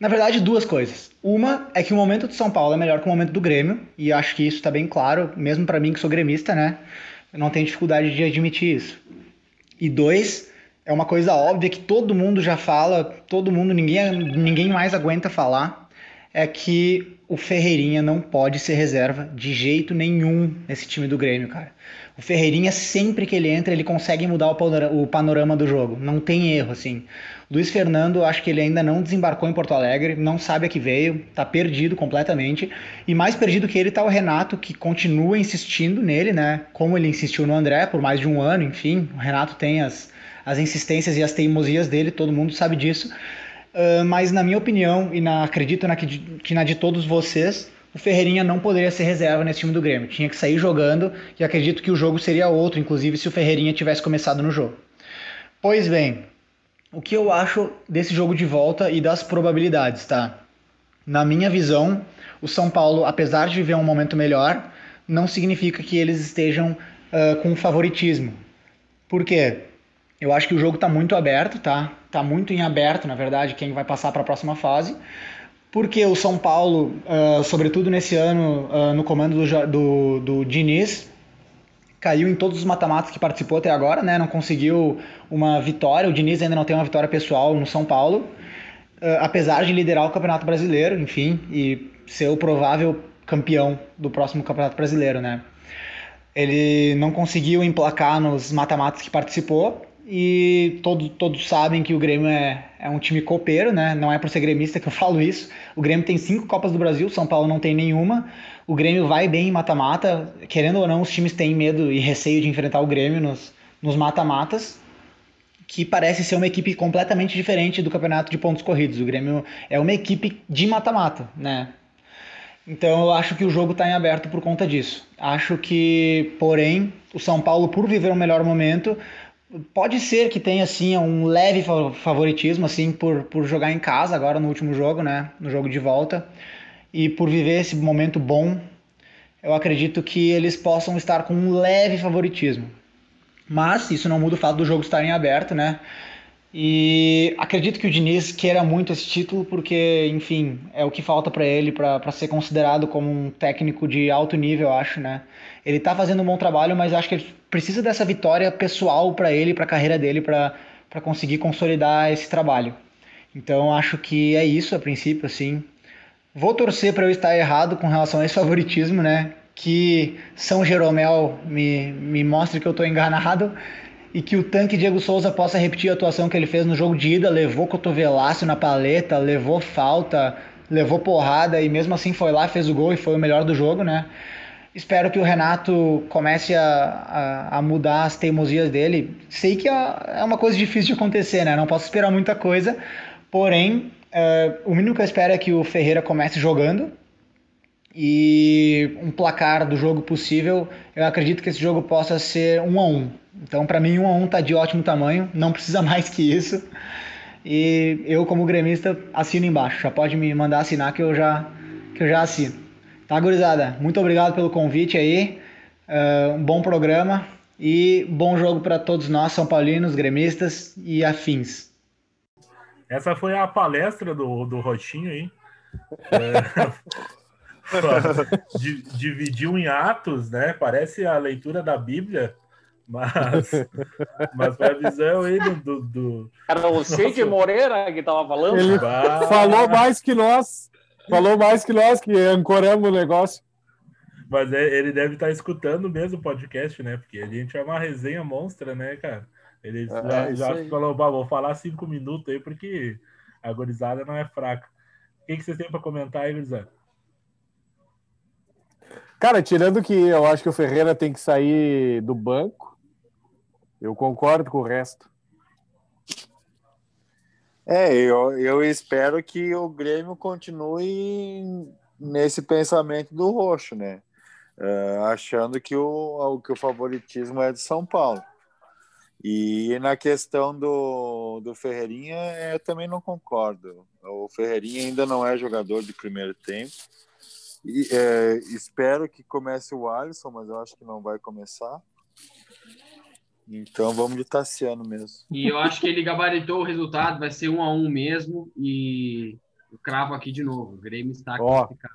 Na verdade, duas coisas. Uma é que o momento do São Paulo é melhor que o momento do Grêmio, e acho que isso está bem claro, mesmo para mim que sou gremista, né? Eu não tenho dificuldade de admitir isso. E dois, é uma coisa óbvia que todo mundo já fala, todo mundo, ninguém, ninguém mais aguenta falar, é que o Ferreirinha não pode ser reserva de jeito nenhum nesse time do Grêmio, cara. O Ferreirinha, sempre que ele entra, ele consegue mudar o panorama do jogo. Não tem erro, assim. Luiz Fernando, acho que ele ainda não desembarcou em Porto Alegre, não sabe a que veio, tá perdido completamente. E mais perdido que ele tá o Renato, que continua insistindo nele, né? Como ele insistiu no André por mais de um ano, enfim. O Renato tem as, as insistências e as teimosias dele, todo mundo sabe disso. Uh, mas na minha opinião, e na, acredito na que, que na de todos vocês, o Ferreirinha não poderia ser reserva nesse time do Grêmio. Tinha que sair jogando e acredito que o jogo seria outro, inclusive se o Ferreirinha tivesse começado no jogo. Pois bem, o que eu acho desse jogo de volta e das probabilidades, tá? Na minha visão, o São Paulo, apesar de viver um momento melhor, não significa que eles estejam uh, com favoritismo. Por quê? Eu acho que o jogo está muito aberto, tá? Tá muito em aberto, na verdade, quem vai passar para a próxima fase. Porque o São Paulo, uh, sobretudo nesse ano, uh, no comando do, do, do Diniz, caiu em todos os mata-matas que participou até agora, né? Não conseguiu uma vitória. O Diniz ainda não tem uma vitória pessoal no São Paulo, uh, apesar de liderar o Campeonato Brasileiro, enfim, e ser o provável campeão do próximo Campeonato Brasileiro, né? Ele não conseguiu emplacar nos mata-matas que participou E todos, todos sabem que o Grêmio é, é um time copeiro, né? Não é por ser gremista que eu falo isso. O Grêmio tem cinco Copas do Brasil, São Paulo não tem nenhuma. O Grêmio vai bem em mata-mata. Querendo ou não, os times têm medo e receio de enfrentar o Grêmio nos, nos mata-matas que parece ser uma equipe completamente diferente do campeonato de pontos corridos. O Grêmio é uma equipe de mata-mata, né? Então eu acho que o jogo está em aberto por conta disso. Acho que, porém, o São Paulo, por viver um melhor momento, pode ser que tenha assim um leve favoritismo assim por, por jogar em casa agora no último jogo, né? No jogo de volta e por viver esse momento bom, eu acredito que eles possam estar com um leve favoritismo. Mas isso não muda o fato do jogo estar em aberto, né? E acredito que o Diniz queira muito esse título porque, enfim, é o que falta para ele para ser considerado como um técnico de alto nível, acho, né? Ele tá fazendo um bom trabalho, mas acho que ele precisa dessa vitória pessoal para ele, para a carreira dele, para conseguir consolidar esse trabalho. Então acho que é isso a princípio, assim. Vou torcer para eu estar errado com relação a esse favoritismo, né? que São Jeromel me, me mostre que eu estou enganado e que o tanque Diego Souza possa repetir a atuação que ele fez no jogo de ida, levou cotovelaço na paleta, levou falta, levou porrada e mesmo assim foi lá, fez o gol e foi o melhor do jogo, né? Espero que o Renato comece a, a, a mudar as teimosias dele. Sei que é, é uma coisa difícil de acontecer, né? Não posso esperar muita coisa, porém, uh, o mínimo que eu espero é que o Ferreira comece jogando, e um placar do jogo possível, eu acredito que esse jogo possa ser um a um. Então, para mim, um a um tá de ótimo tamanho, não precisa mais que isso. E eu, como gremista, assino embaixo. Já pode me mandar assinar que eu já, que eu já assino. Tá, gurizada? Muito obrigado pelo convite aí. Uh, um bom programa e bom jogo para todos nós, São Paulinos, gremistas e afins. Essa foi a palestra do, do Roxinho aí. É... dividiu em atos, né? Parece a leitura da Bíblia, mas, mas foi a visão aí do. do, do... Era o Cid Moreira que tava falando? Ele falou mais que nós. Falou mais que nós que ancoramos o negócio. Mas é, ele deve estar escutando mesmo o podcast, né? Porque a gente é uma resenha monstra, né, cara? Ele é, já, já falou, vou falar cinco minutos aí, porque a gorizada não é fraca. O que, que vocês têm para comentar aí, gorizada? Cara, tirando que eu acho que o Ferreira tem que sair do banco, eu concordo com o resto. É, eu, eu espero que o Grêmio continue nesse pensamento do roxo, né? Uh, achando que o, que o favoritismo é de São Paulo. E na questão do, do Ferreirinha, eu também não concordo. O Ferreirinha ainda não é jogador de primeiro tempo. E, é, espero que comece o Alisson, mas eu acho que não vai começar. Então vamos de Tassiano mesmo. E eu acho que ele gabaritou o resultado, vai ser um a um mesmo. E eu cravo aqui de novo. O Grêmio está classificado.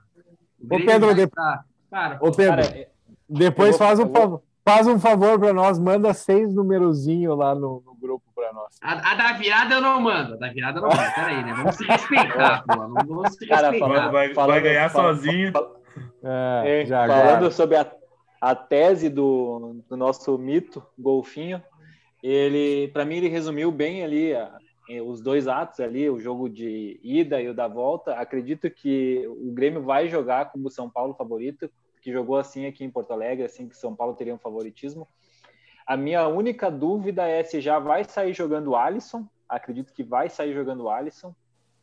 Ô, Pedro, de... Estar... Cara, Ô, Pedro cara, depois vou, faz um favor. Faz um favor para nós, manda seis numerozinho lá no, no grupo para nós. A, a, da virada eu não mando, a da virada eu não mando. Peraí, né? Vamos se respeitar, pô. Vamos se Cara, respeitar. Falando, vai, falando, vai ganhar falando, sozinho. É, já, falando sobre a, a tese do, do nosso mito, Golfinho, ele, para mim, ele resumiu bem ali a, os dois atos ali, o jogo de ida e o da volta. Acredito que o Grêmio vai jogar como o São Paulo favorito, que jogou assim aqui em Porto Alegre, assim que São Paulo teria um favoritismo. A minha única dúvida é se já vai sair jogando o Alisson. Acredito que vai sair jogando o Alisson.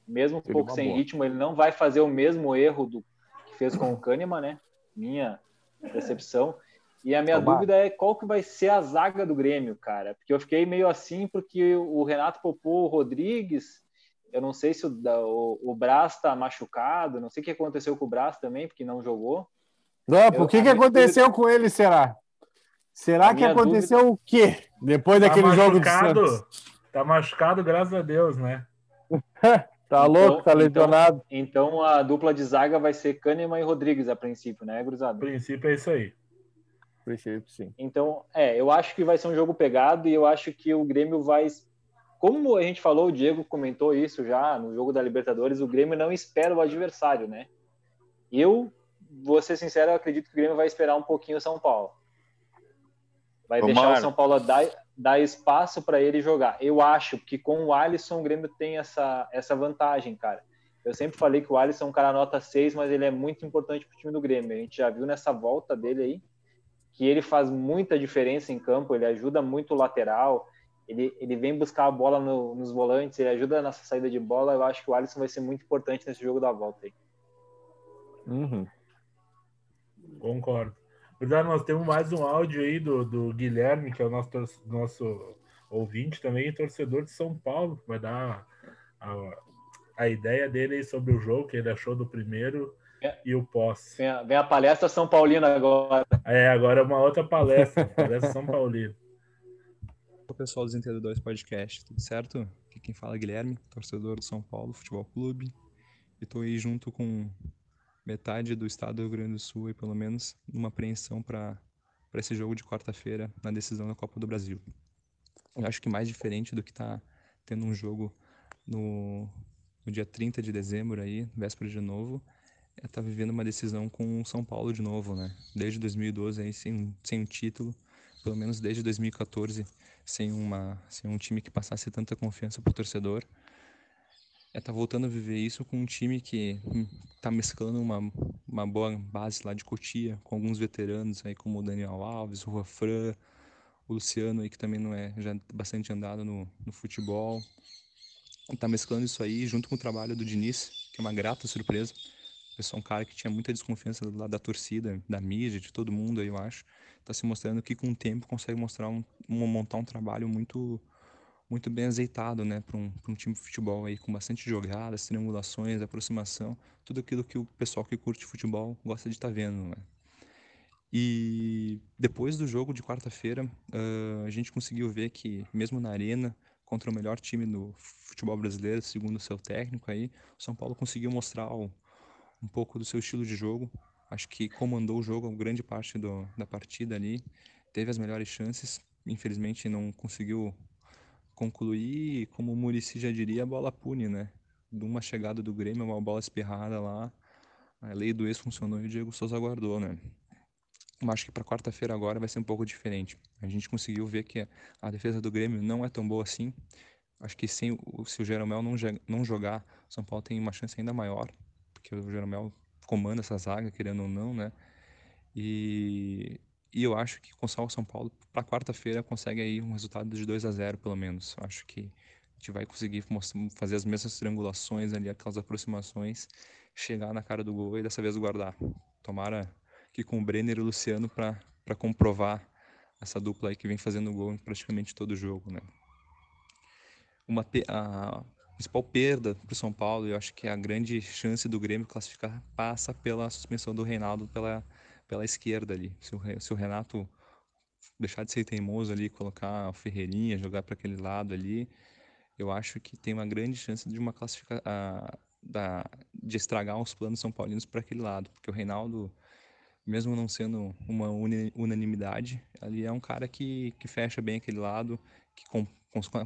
Mesmo um pouco sem boa. ritmo, ele não vai fazer o mesmo erro do que fez com o Kahneman, né? Minha percepção. E a minha Tomar. dúvida é qual que vai ser a zaga do Grêmio, cara. Porque eu fiquei meio assim, porque o Renato poupou o Rodrigues. Eu não sei se o, o, o Brás tá machucado, não sei o que aconteceu com o Brás também, porque não jogou. Não, por que, que aconteceu com ele, será? Será que aconteceu dúvida... o quê? Depois tá daquele jogo de Santos? Tá machucado, graças a Deus, né? tá então, louco, tá então, lesionado. Então, então, a dupla de zaga vai ser Kahneman e Rodrigues a princípio, né, Cruzado? A princípio é isso aí. A princípio, sim. Então, é, eu acho que vai ser um jogo pegado e eu acho que o Grêmio vai como a gente falou, o Diego comentou isso já no jogo da Libertadores, o Grêmio não espera o adversário, né? Eu vou ser sincero, eu acredito que o Grêmio vai esperar um pouquinho o São Paulo. Vai Tomara. deixar o São Paulo dar, dar espaço para ele jogar. Eu acho que com o Alisson o Grêmio tem essa, essa vantagem, cara. Eu sempre falei que o Alisson é um cara nota 6, mas ele é muito importante para o time do Grêmio. A gente já viu nessa volta dele aí que ele faz muita diferença em campo, ele ajuda muito o lateral, ele, ele vem buscar a bola no, nos volantes, ele ajuda nessa saída de bola. Eu acho que o Alisson vai ser muito importante nesse jogo da volta aí. Uhum. Concordo. Verdade, nós temos mais um áudio aí do, do Guilherme, que é o nosso, nosso ouvinte também, torcedor de São Paulo, vai dar a, a ideia dele sobre o jogo, que ele achou do primeiro é. e o pós. Vem a, vem a, palestra São Paulina agora. É, agora é uma outra palestra, palestra São Paulina. O pessoal dos Entendedores Podcast, tudo certo? Aqui quem fala é Guilherme, torcedor do São Paulo Futebol Clube. E estou aí junto com metade do estado do Rio Grande do Sul, e pelo menos numa apreensão para esse jogo de quarta-feira na decisão da Copa do Brasil. Eu acho que mais diferente do que tá tendo um jogo no, no dia 30 de dezembro aí, véspera de novo, é tá vivendo uma decisão com o São Paulo de novo, né? Desde 2012 aí sem, sem um título, pelo menos desde 2014 sem uma sem um time que passasse tanta confiança pro torcedor é tá voltando a viver isso com um time que hum, tá mesclando uma, uma boa base lá de Cotia, com alguns veteranos aí como o Daniel Alves, o Rafran, o Luciano aí que também não é já bastante andado no, no futebol. Tá mesclando isso aí junto com o trabalho do Diniz, que é uma grata surpresa. É um cara que tinha muita desconfiança lado da torcida, da mídia, de todo mundo aí, eu acho. Tá se mostrando que com o tempo consegue mostrar um montar um trabalho muito muito bem azeitado, né, para um, um time de futebol aí com bastante jogadas, triangulações, aproximação, tudo aquilo que o pessoal que curte futebol gosta de estar tá vendo, né? E depois do jogo de quarta-feira, uh, a gente conseguiu ver que mesmo na arena contra o melhor time do futebol brasileiro, segundo o seu técnico aí, o São Paulo conseguiu mostrar o, um pouco do seu estilo de jogo. Acho que comandou o jogo grande parte do, da partida ali, teve as melhores chances. Infelizmente não conseguiu concluir, como o Murici já diria, a bola pune, né? De uma chegada do Grêmio, uma bola espirrada lá, a lei do ex funcionou e o Diego Souza guardou, né? Eu acho que para quarta-feira agora vai ser um pouco diferente. A gente conseguiu ver que a defesa do Grêmio não é tão boa assim. Acho que sem o, se o Jeromel não, não jogar, o São Paulo tem uma chance ainda maior, porque o Jeromel comanda essa zaga, querendo ou não, né? E e eu acho que com o São Paulo, para quarta-feira, consegue aí um resultado de 2 a 0 pelo menos. Acho que a gente vai conseguir fazer as mesmas triangulações ali, aquelas aproximações, chegar na cara do gol e dessa vez guardar. Tomara que com o Brenner e o Luciano para comprovar essa dupla aí que vem fazendo gol em praticamente todo o jogo, né? Uma, a principal perda para o São Paulo, eu acho que a grande chance do Grêmio classificar passa pela suspensão do Reinaldo pela pela esquerda ali. Se o, se o Renato deixar de ser teimoso ali, colocar o Ferreirinha, jogar para aquele lado ali, eu acho que tem uma grande chance de uma classificação de estragar os planos são paulinos para aquele lado, porque o Reinaldo, mesmo não sendo uma unanimidade, ali é um cara que, que fecha bem aquele lado, que com,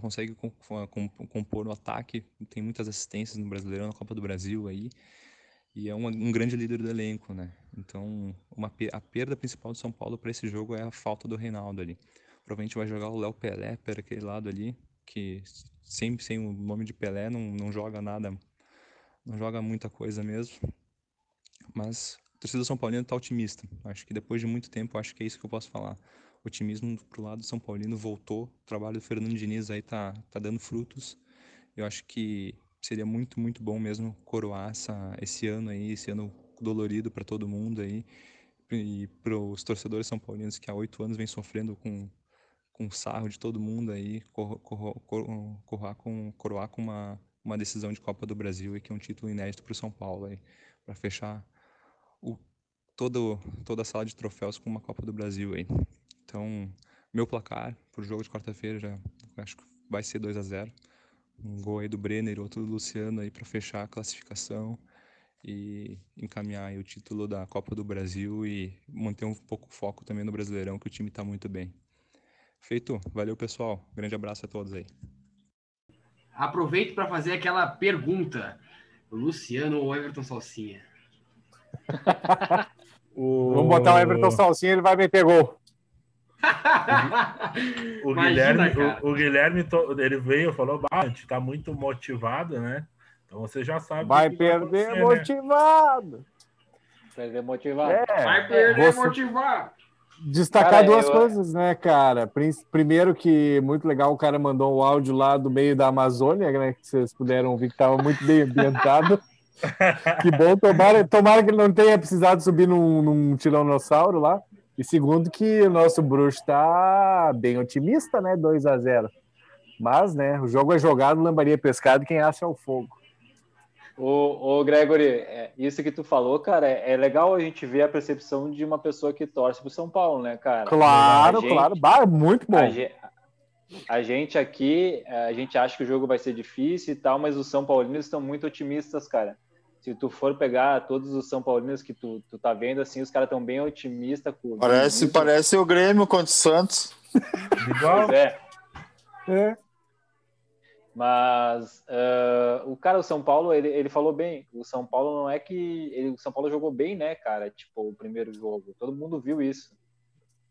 consegue compor o ataque, tem muitas assistências no Brasileirão, na Copa do Brasil aí, e é um, um grande líder do elenco, né? Então, uma, a perda principal do São Paulo para esse jogo é a falta do Reinaldo ali. Provavelmente vai jogar o Léo Pelé para aquele lado ali, que sempre sem o nome de Pelé não, não joga nada, não joga muita coisa mesmo. Mas a torcida São Paulino está otimista. Acho que depois de muito tempo, acho que é isso que eu posso falar. O otimismo pro lado do São Paulino voltou. O trabalho do Fernando Diniz aí tá, tá dando frutos. Eu acho que seria muito, muito bom mesmo coroar essa, esse ano aí, esse ano dolorido para todo mundo aí, e para os torcedores são paulinos que há oito anos vem sofrendo com, com sarro de todo mundo aí, cor, cor, cor, coroar com, coroar com uma, uma decisão de Copa do Brasil e que é um título inédito para o São Paulo aí, para fechar o, todo, toda a sala de troféus com uma Copa do Brasil aí. Então, meu placar para o jogo de quarta-feira já acho que vai ser 2 a 0 um gol aí do Brenner, outro do Luciano aí para fechar a classificação e encaminhar o título da Copa do Brasil e manter um pouco o foco também no Brasileirão, que o time está muito bem. Feito, valeu pessoal, grande abraço a todos aí. Aproveito para fazer aquela pergunta: Luciano ou Everton Salsinha? o... Vamos botar o Everton Salsinha, ele vai meter gol. O Imagina, Guilherme, o, o Guilherme ele veio e falou: "Bah, a gente tá muito motivado, né? Então você já sabe. Vai que perder acontecer, né? motivado. Perder motivado. É, Vai perder você- motivar. Destacar Cara, duas eu- coisas, né, cara? Primeiro que muito legal, o cara mandou um áudio lá do meio da Amazônia, né? Que vocês puderam ouvir que estava muito bem ambientado. que bom, tomara, tomara que ele não tenha precisado subir num, num tiranossauro lá. E segundo que o nosso bruxo tá bem otimista, né? 2 a 0 Mas, né, o jogo é jogado, lambaria pescado, quem assa é o fogo. Ô, ô Gregory, é, isso que tu falou, cara, é, é legal a gente ver a percepção de uma pessoa que torce pro São Paulo, né, cara? Claro, gente- claro. Bah, muito bom. A gente, a gente aqui, a gente acha que o jogo vai ser difícil e tal, mas os São Paulinos estão muito otimistas, cara. Se tu for pegar todos os São Paulinos que tu, tu tá vendo, assim, os caras estão bem otimistas. Com, Parece, muito- parece o Grêmio contra o Santos. Igual, é. É. Mas ah, o cara, o São Paulo, ele, ele falou bem. O São Paulo não é que. Ele, o São Paulo jogou bem, né, cara? Tipo, o primeiro jogo. Todo mundo viu isso.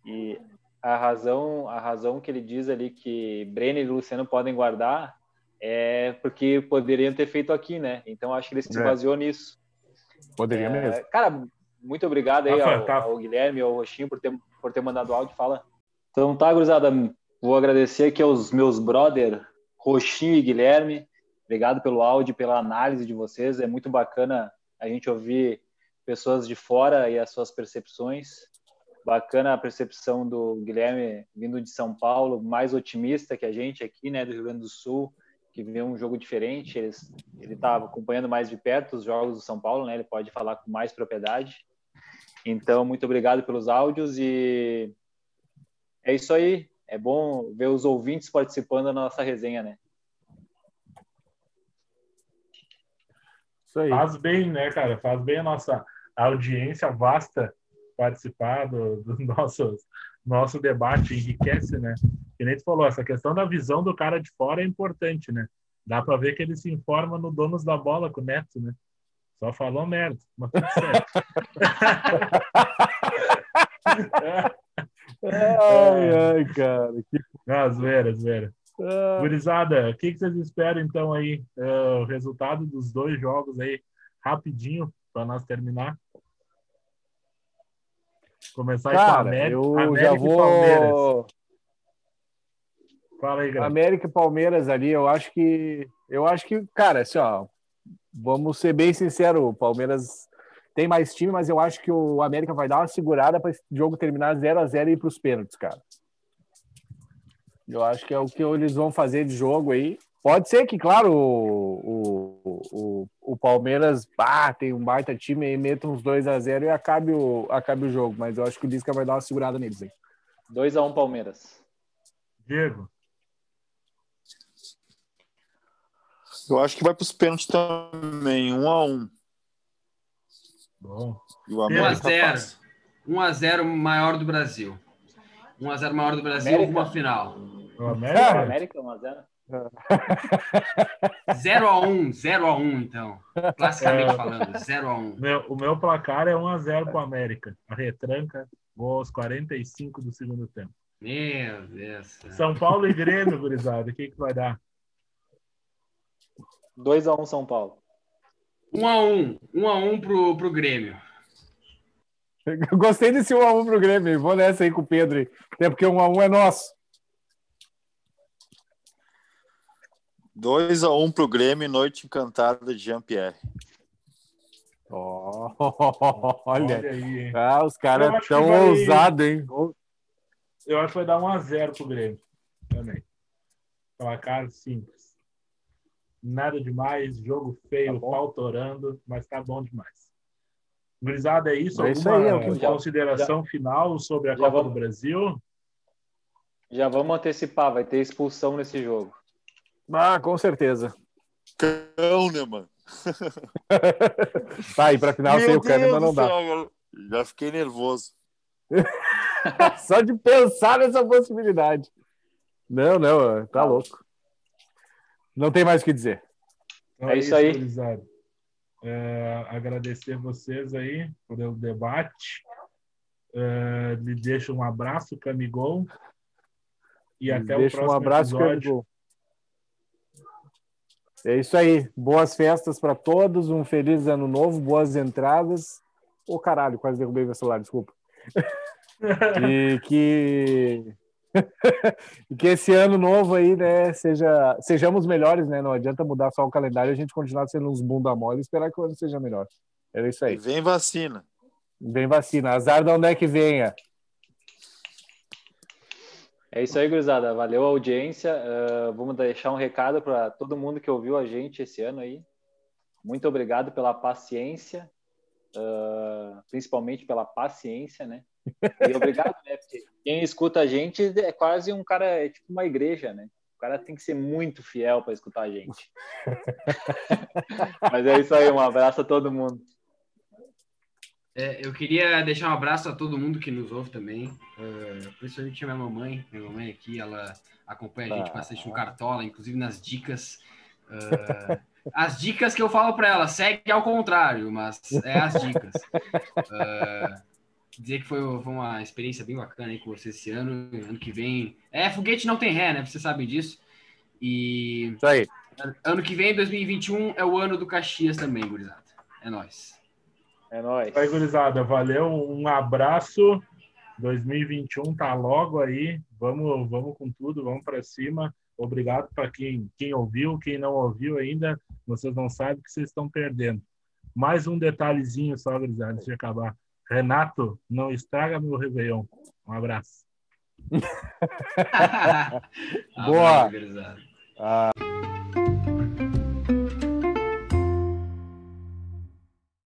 E a razão, a razão que ele diz ali que Brenner e Luciano podem guardar é porque poderiam ter feito aqui, né? Então acho que ele se É. baseou nisso. Poderia É, mesmo. Cara, muito obrigado aí Rafa, ao, tá. ao Guilherme, ao Roxinho por ter, por ter mandado áudio. Fala. Então tá, gurizada. Vou agradecer aqui aos meus brother, Roxinho e Guilherme. Obrigado pelo áudio, pela análise de vocês. É muito bacana a gente ouvir pessoas de fora e as suas percepções. Bacana a percepção do Guilherme vindo de São Paulo, mais otimista que a gente aqui, né, do Rio Grande do Sul, que vê um jogo diferente. Eles, ele está acompanhando mais de perto os jogos do São Paulo, né? Ele pode falar com mais propriedade. Então, muito obrigado pelos áudios e é isso aí. É bom ver os ouvintes participando da nossa resenha, né? Isso aí. faz bem, né, cara? Faz bem a nossa audiência vasta participar do, do nosso, nosso debate, enriquece, né? Que nem tu falou, essa questão da visão do cara de fora é importante, né? Dá pra ver que ele se informa no Donos da Bola com o Neto, né? Só falou merda, mas tudo certo. Ai, ai, cara. Que... Não, zoeira, zoeira. Ah, Gurizada, o que, que vocês esperam então aí? É, o resultado dos dois jogos aí, rapidinho, para nós terminar. Começar aí com a Cara, América, eu América já Palmeiras. vou. Fala aí, galera. América e Palmeiras ali, eu acho que. Eu acho que, cara, assim, ó. Vamos ser bem sinceros, o Palmeiras tem mais time, mas eu acho que o América vai dar uma segurada para esse jogo terminar 0 a 0 e ir para os pênaltis, cara. Eu acho que é o que eles vão fazer de jogo aí. Pode ser que, claro, o, o, o, o Palmeiras ah, tem um baita time e meta uns 2 a 0 e acabe o, acabe o jogo, mas eu acho que o Lisca vai dar uma segurada neles aí. 2x1 Palmeiras. Diego, Eu acho que vai para os pênaltis também, um a um. bom. E o 1 a América 0. passa. 1 a 0 maior do Brasil. 1 a 0 maior do Brasil, América. uma final. O América, América 1x0. 0 a 1, 0 a 1 então. Classicamente É. falando, 0 a 1. meu, o meu placar é 1x0 para o América. A retranca, gol aos 45 do segundo tempo. Meu Deus. São Paulo e Grêmio, gurizada, o que, que vai dar? 2x1 São Paulo. 1 a 1, 1 a 1 pro, pro Grêmio. Eu gostei desse 1x1 pro Grêmio. Vou nessa aí com o Pedro. aí. Até porque o 1x1 é nosso. 2 a 1 pro Grêmio, noite encantada de Jean-Pierre. Oh, olha. aí, hein? Ah, os caras acho que tão vai- ousados, hein? Eu acho que vai dar 1x0 pro Grêmio. Também. Placar simples. Nada demais, jogo feio, Tá bom. pau torando, mas tá bom demais. Gurizada, é isso? É isso Alguma aí, é o que importa. consideração final sobre a já Copa vamos- do Brasil? Já vamos antecipar, vai ter expulsão nesse jogo. Ah, com certeza. Cão, né, mano? Tá, e pra final sem o Kahneman Deus não dá. céu. Já fiquei nervoso. Só de pensar nessa possibilidade. Não, não, tá louco. Não tem mais o que dizer. Então É isso aí. É, agradecer vocês aí pelo debate. Uh, lhe deixo um abraço, Camigol. E até Deixa o próximo um abraço, episódio. Camigol. É isso aí. Boas festas para todos, um feliz ano novo, boas entradas. Ô, caralho, quase derrubei meu celular, desculpa. e que e que esse ano novo aí, né, seja sejamos melhores, né? Não adianta mudar só o calendário, a gente continuar sendo uns bunda mole e esperar que o ano seja melhor. É isso E aí. vem vacina. Vem vacina. Azar de onde é que venha. É isso aí, gurizada. Valeu a audiência. Uh, vamos deixar um recado para todo mundo que ouviu a gente esse ano aí. Muito obrigado pela paciência, uh, principalmente pela paciência, né? E obrigado, né? Porque quem escuta a gente é quase um cara, é tipo uma igreja, né? O cara tem que ser muito fiel para escutar a gente. Mas é isso aí, um abraço a todo mundo. É, eu queria deixar um abraço a todo mundo que nos ouve também, uh, principalmente a minha mamãe. Minha mamãe aqui, ela acompanha a gente bastante no Cartola, inclusive nas dicas. Uh, as dicas que eu falo para ela, segue ao contrário, mas é as dicas. Uh, dizer que foi, foi, uma experiência bem bacana aí com você esse ano. Ano que vem. É, foguete não tem ré, né? Vocês sabem disso. E Isso aí. ano que vem, 2021, é o ano do Caxias também, gurizada. É nóis. É nóis. Vai, gurizada. Valeu, um abraço. 2021 tá logo aí. Vamos, vamos com tudo, vamos para cima. Obrigado para quem, quem ouviu, quem não ouviu ainda. Vocês não sabem o que vocês estão perdendo. Mais um detalhezinho só, gurizada, antes de acabar. Renato, não estraga meu Réveillon. Um abraço. Boa. Ah,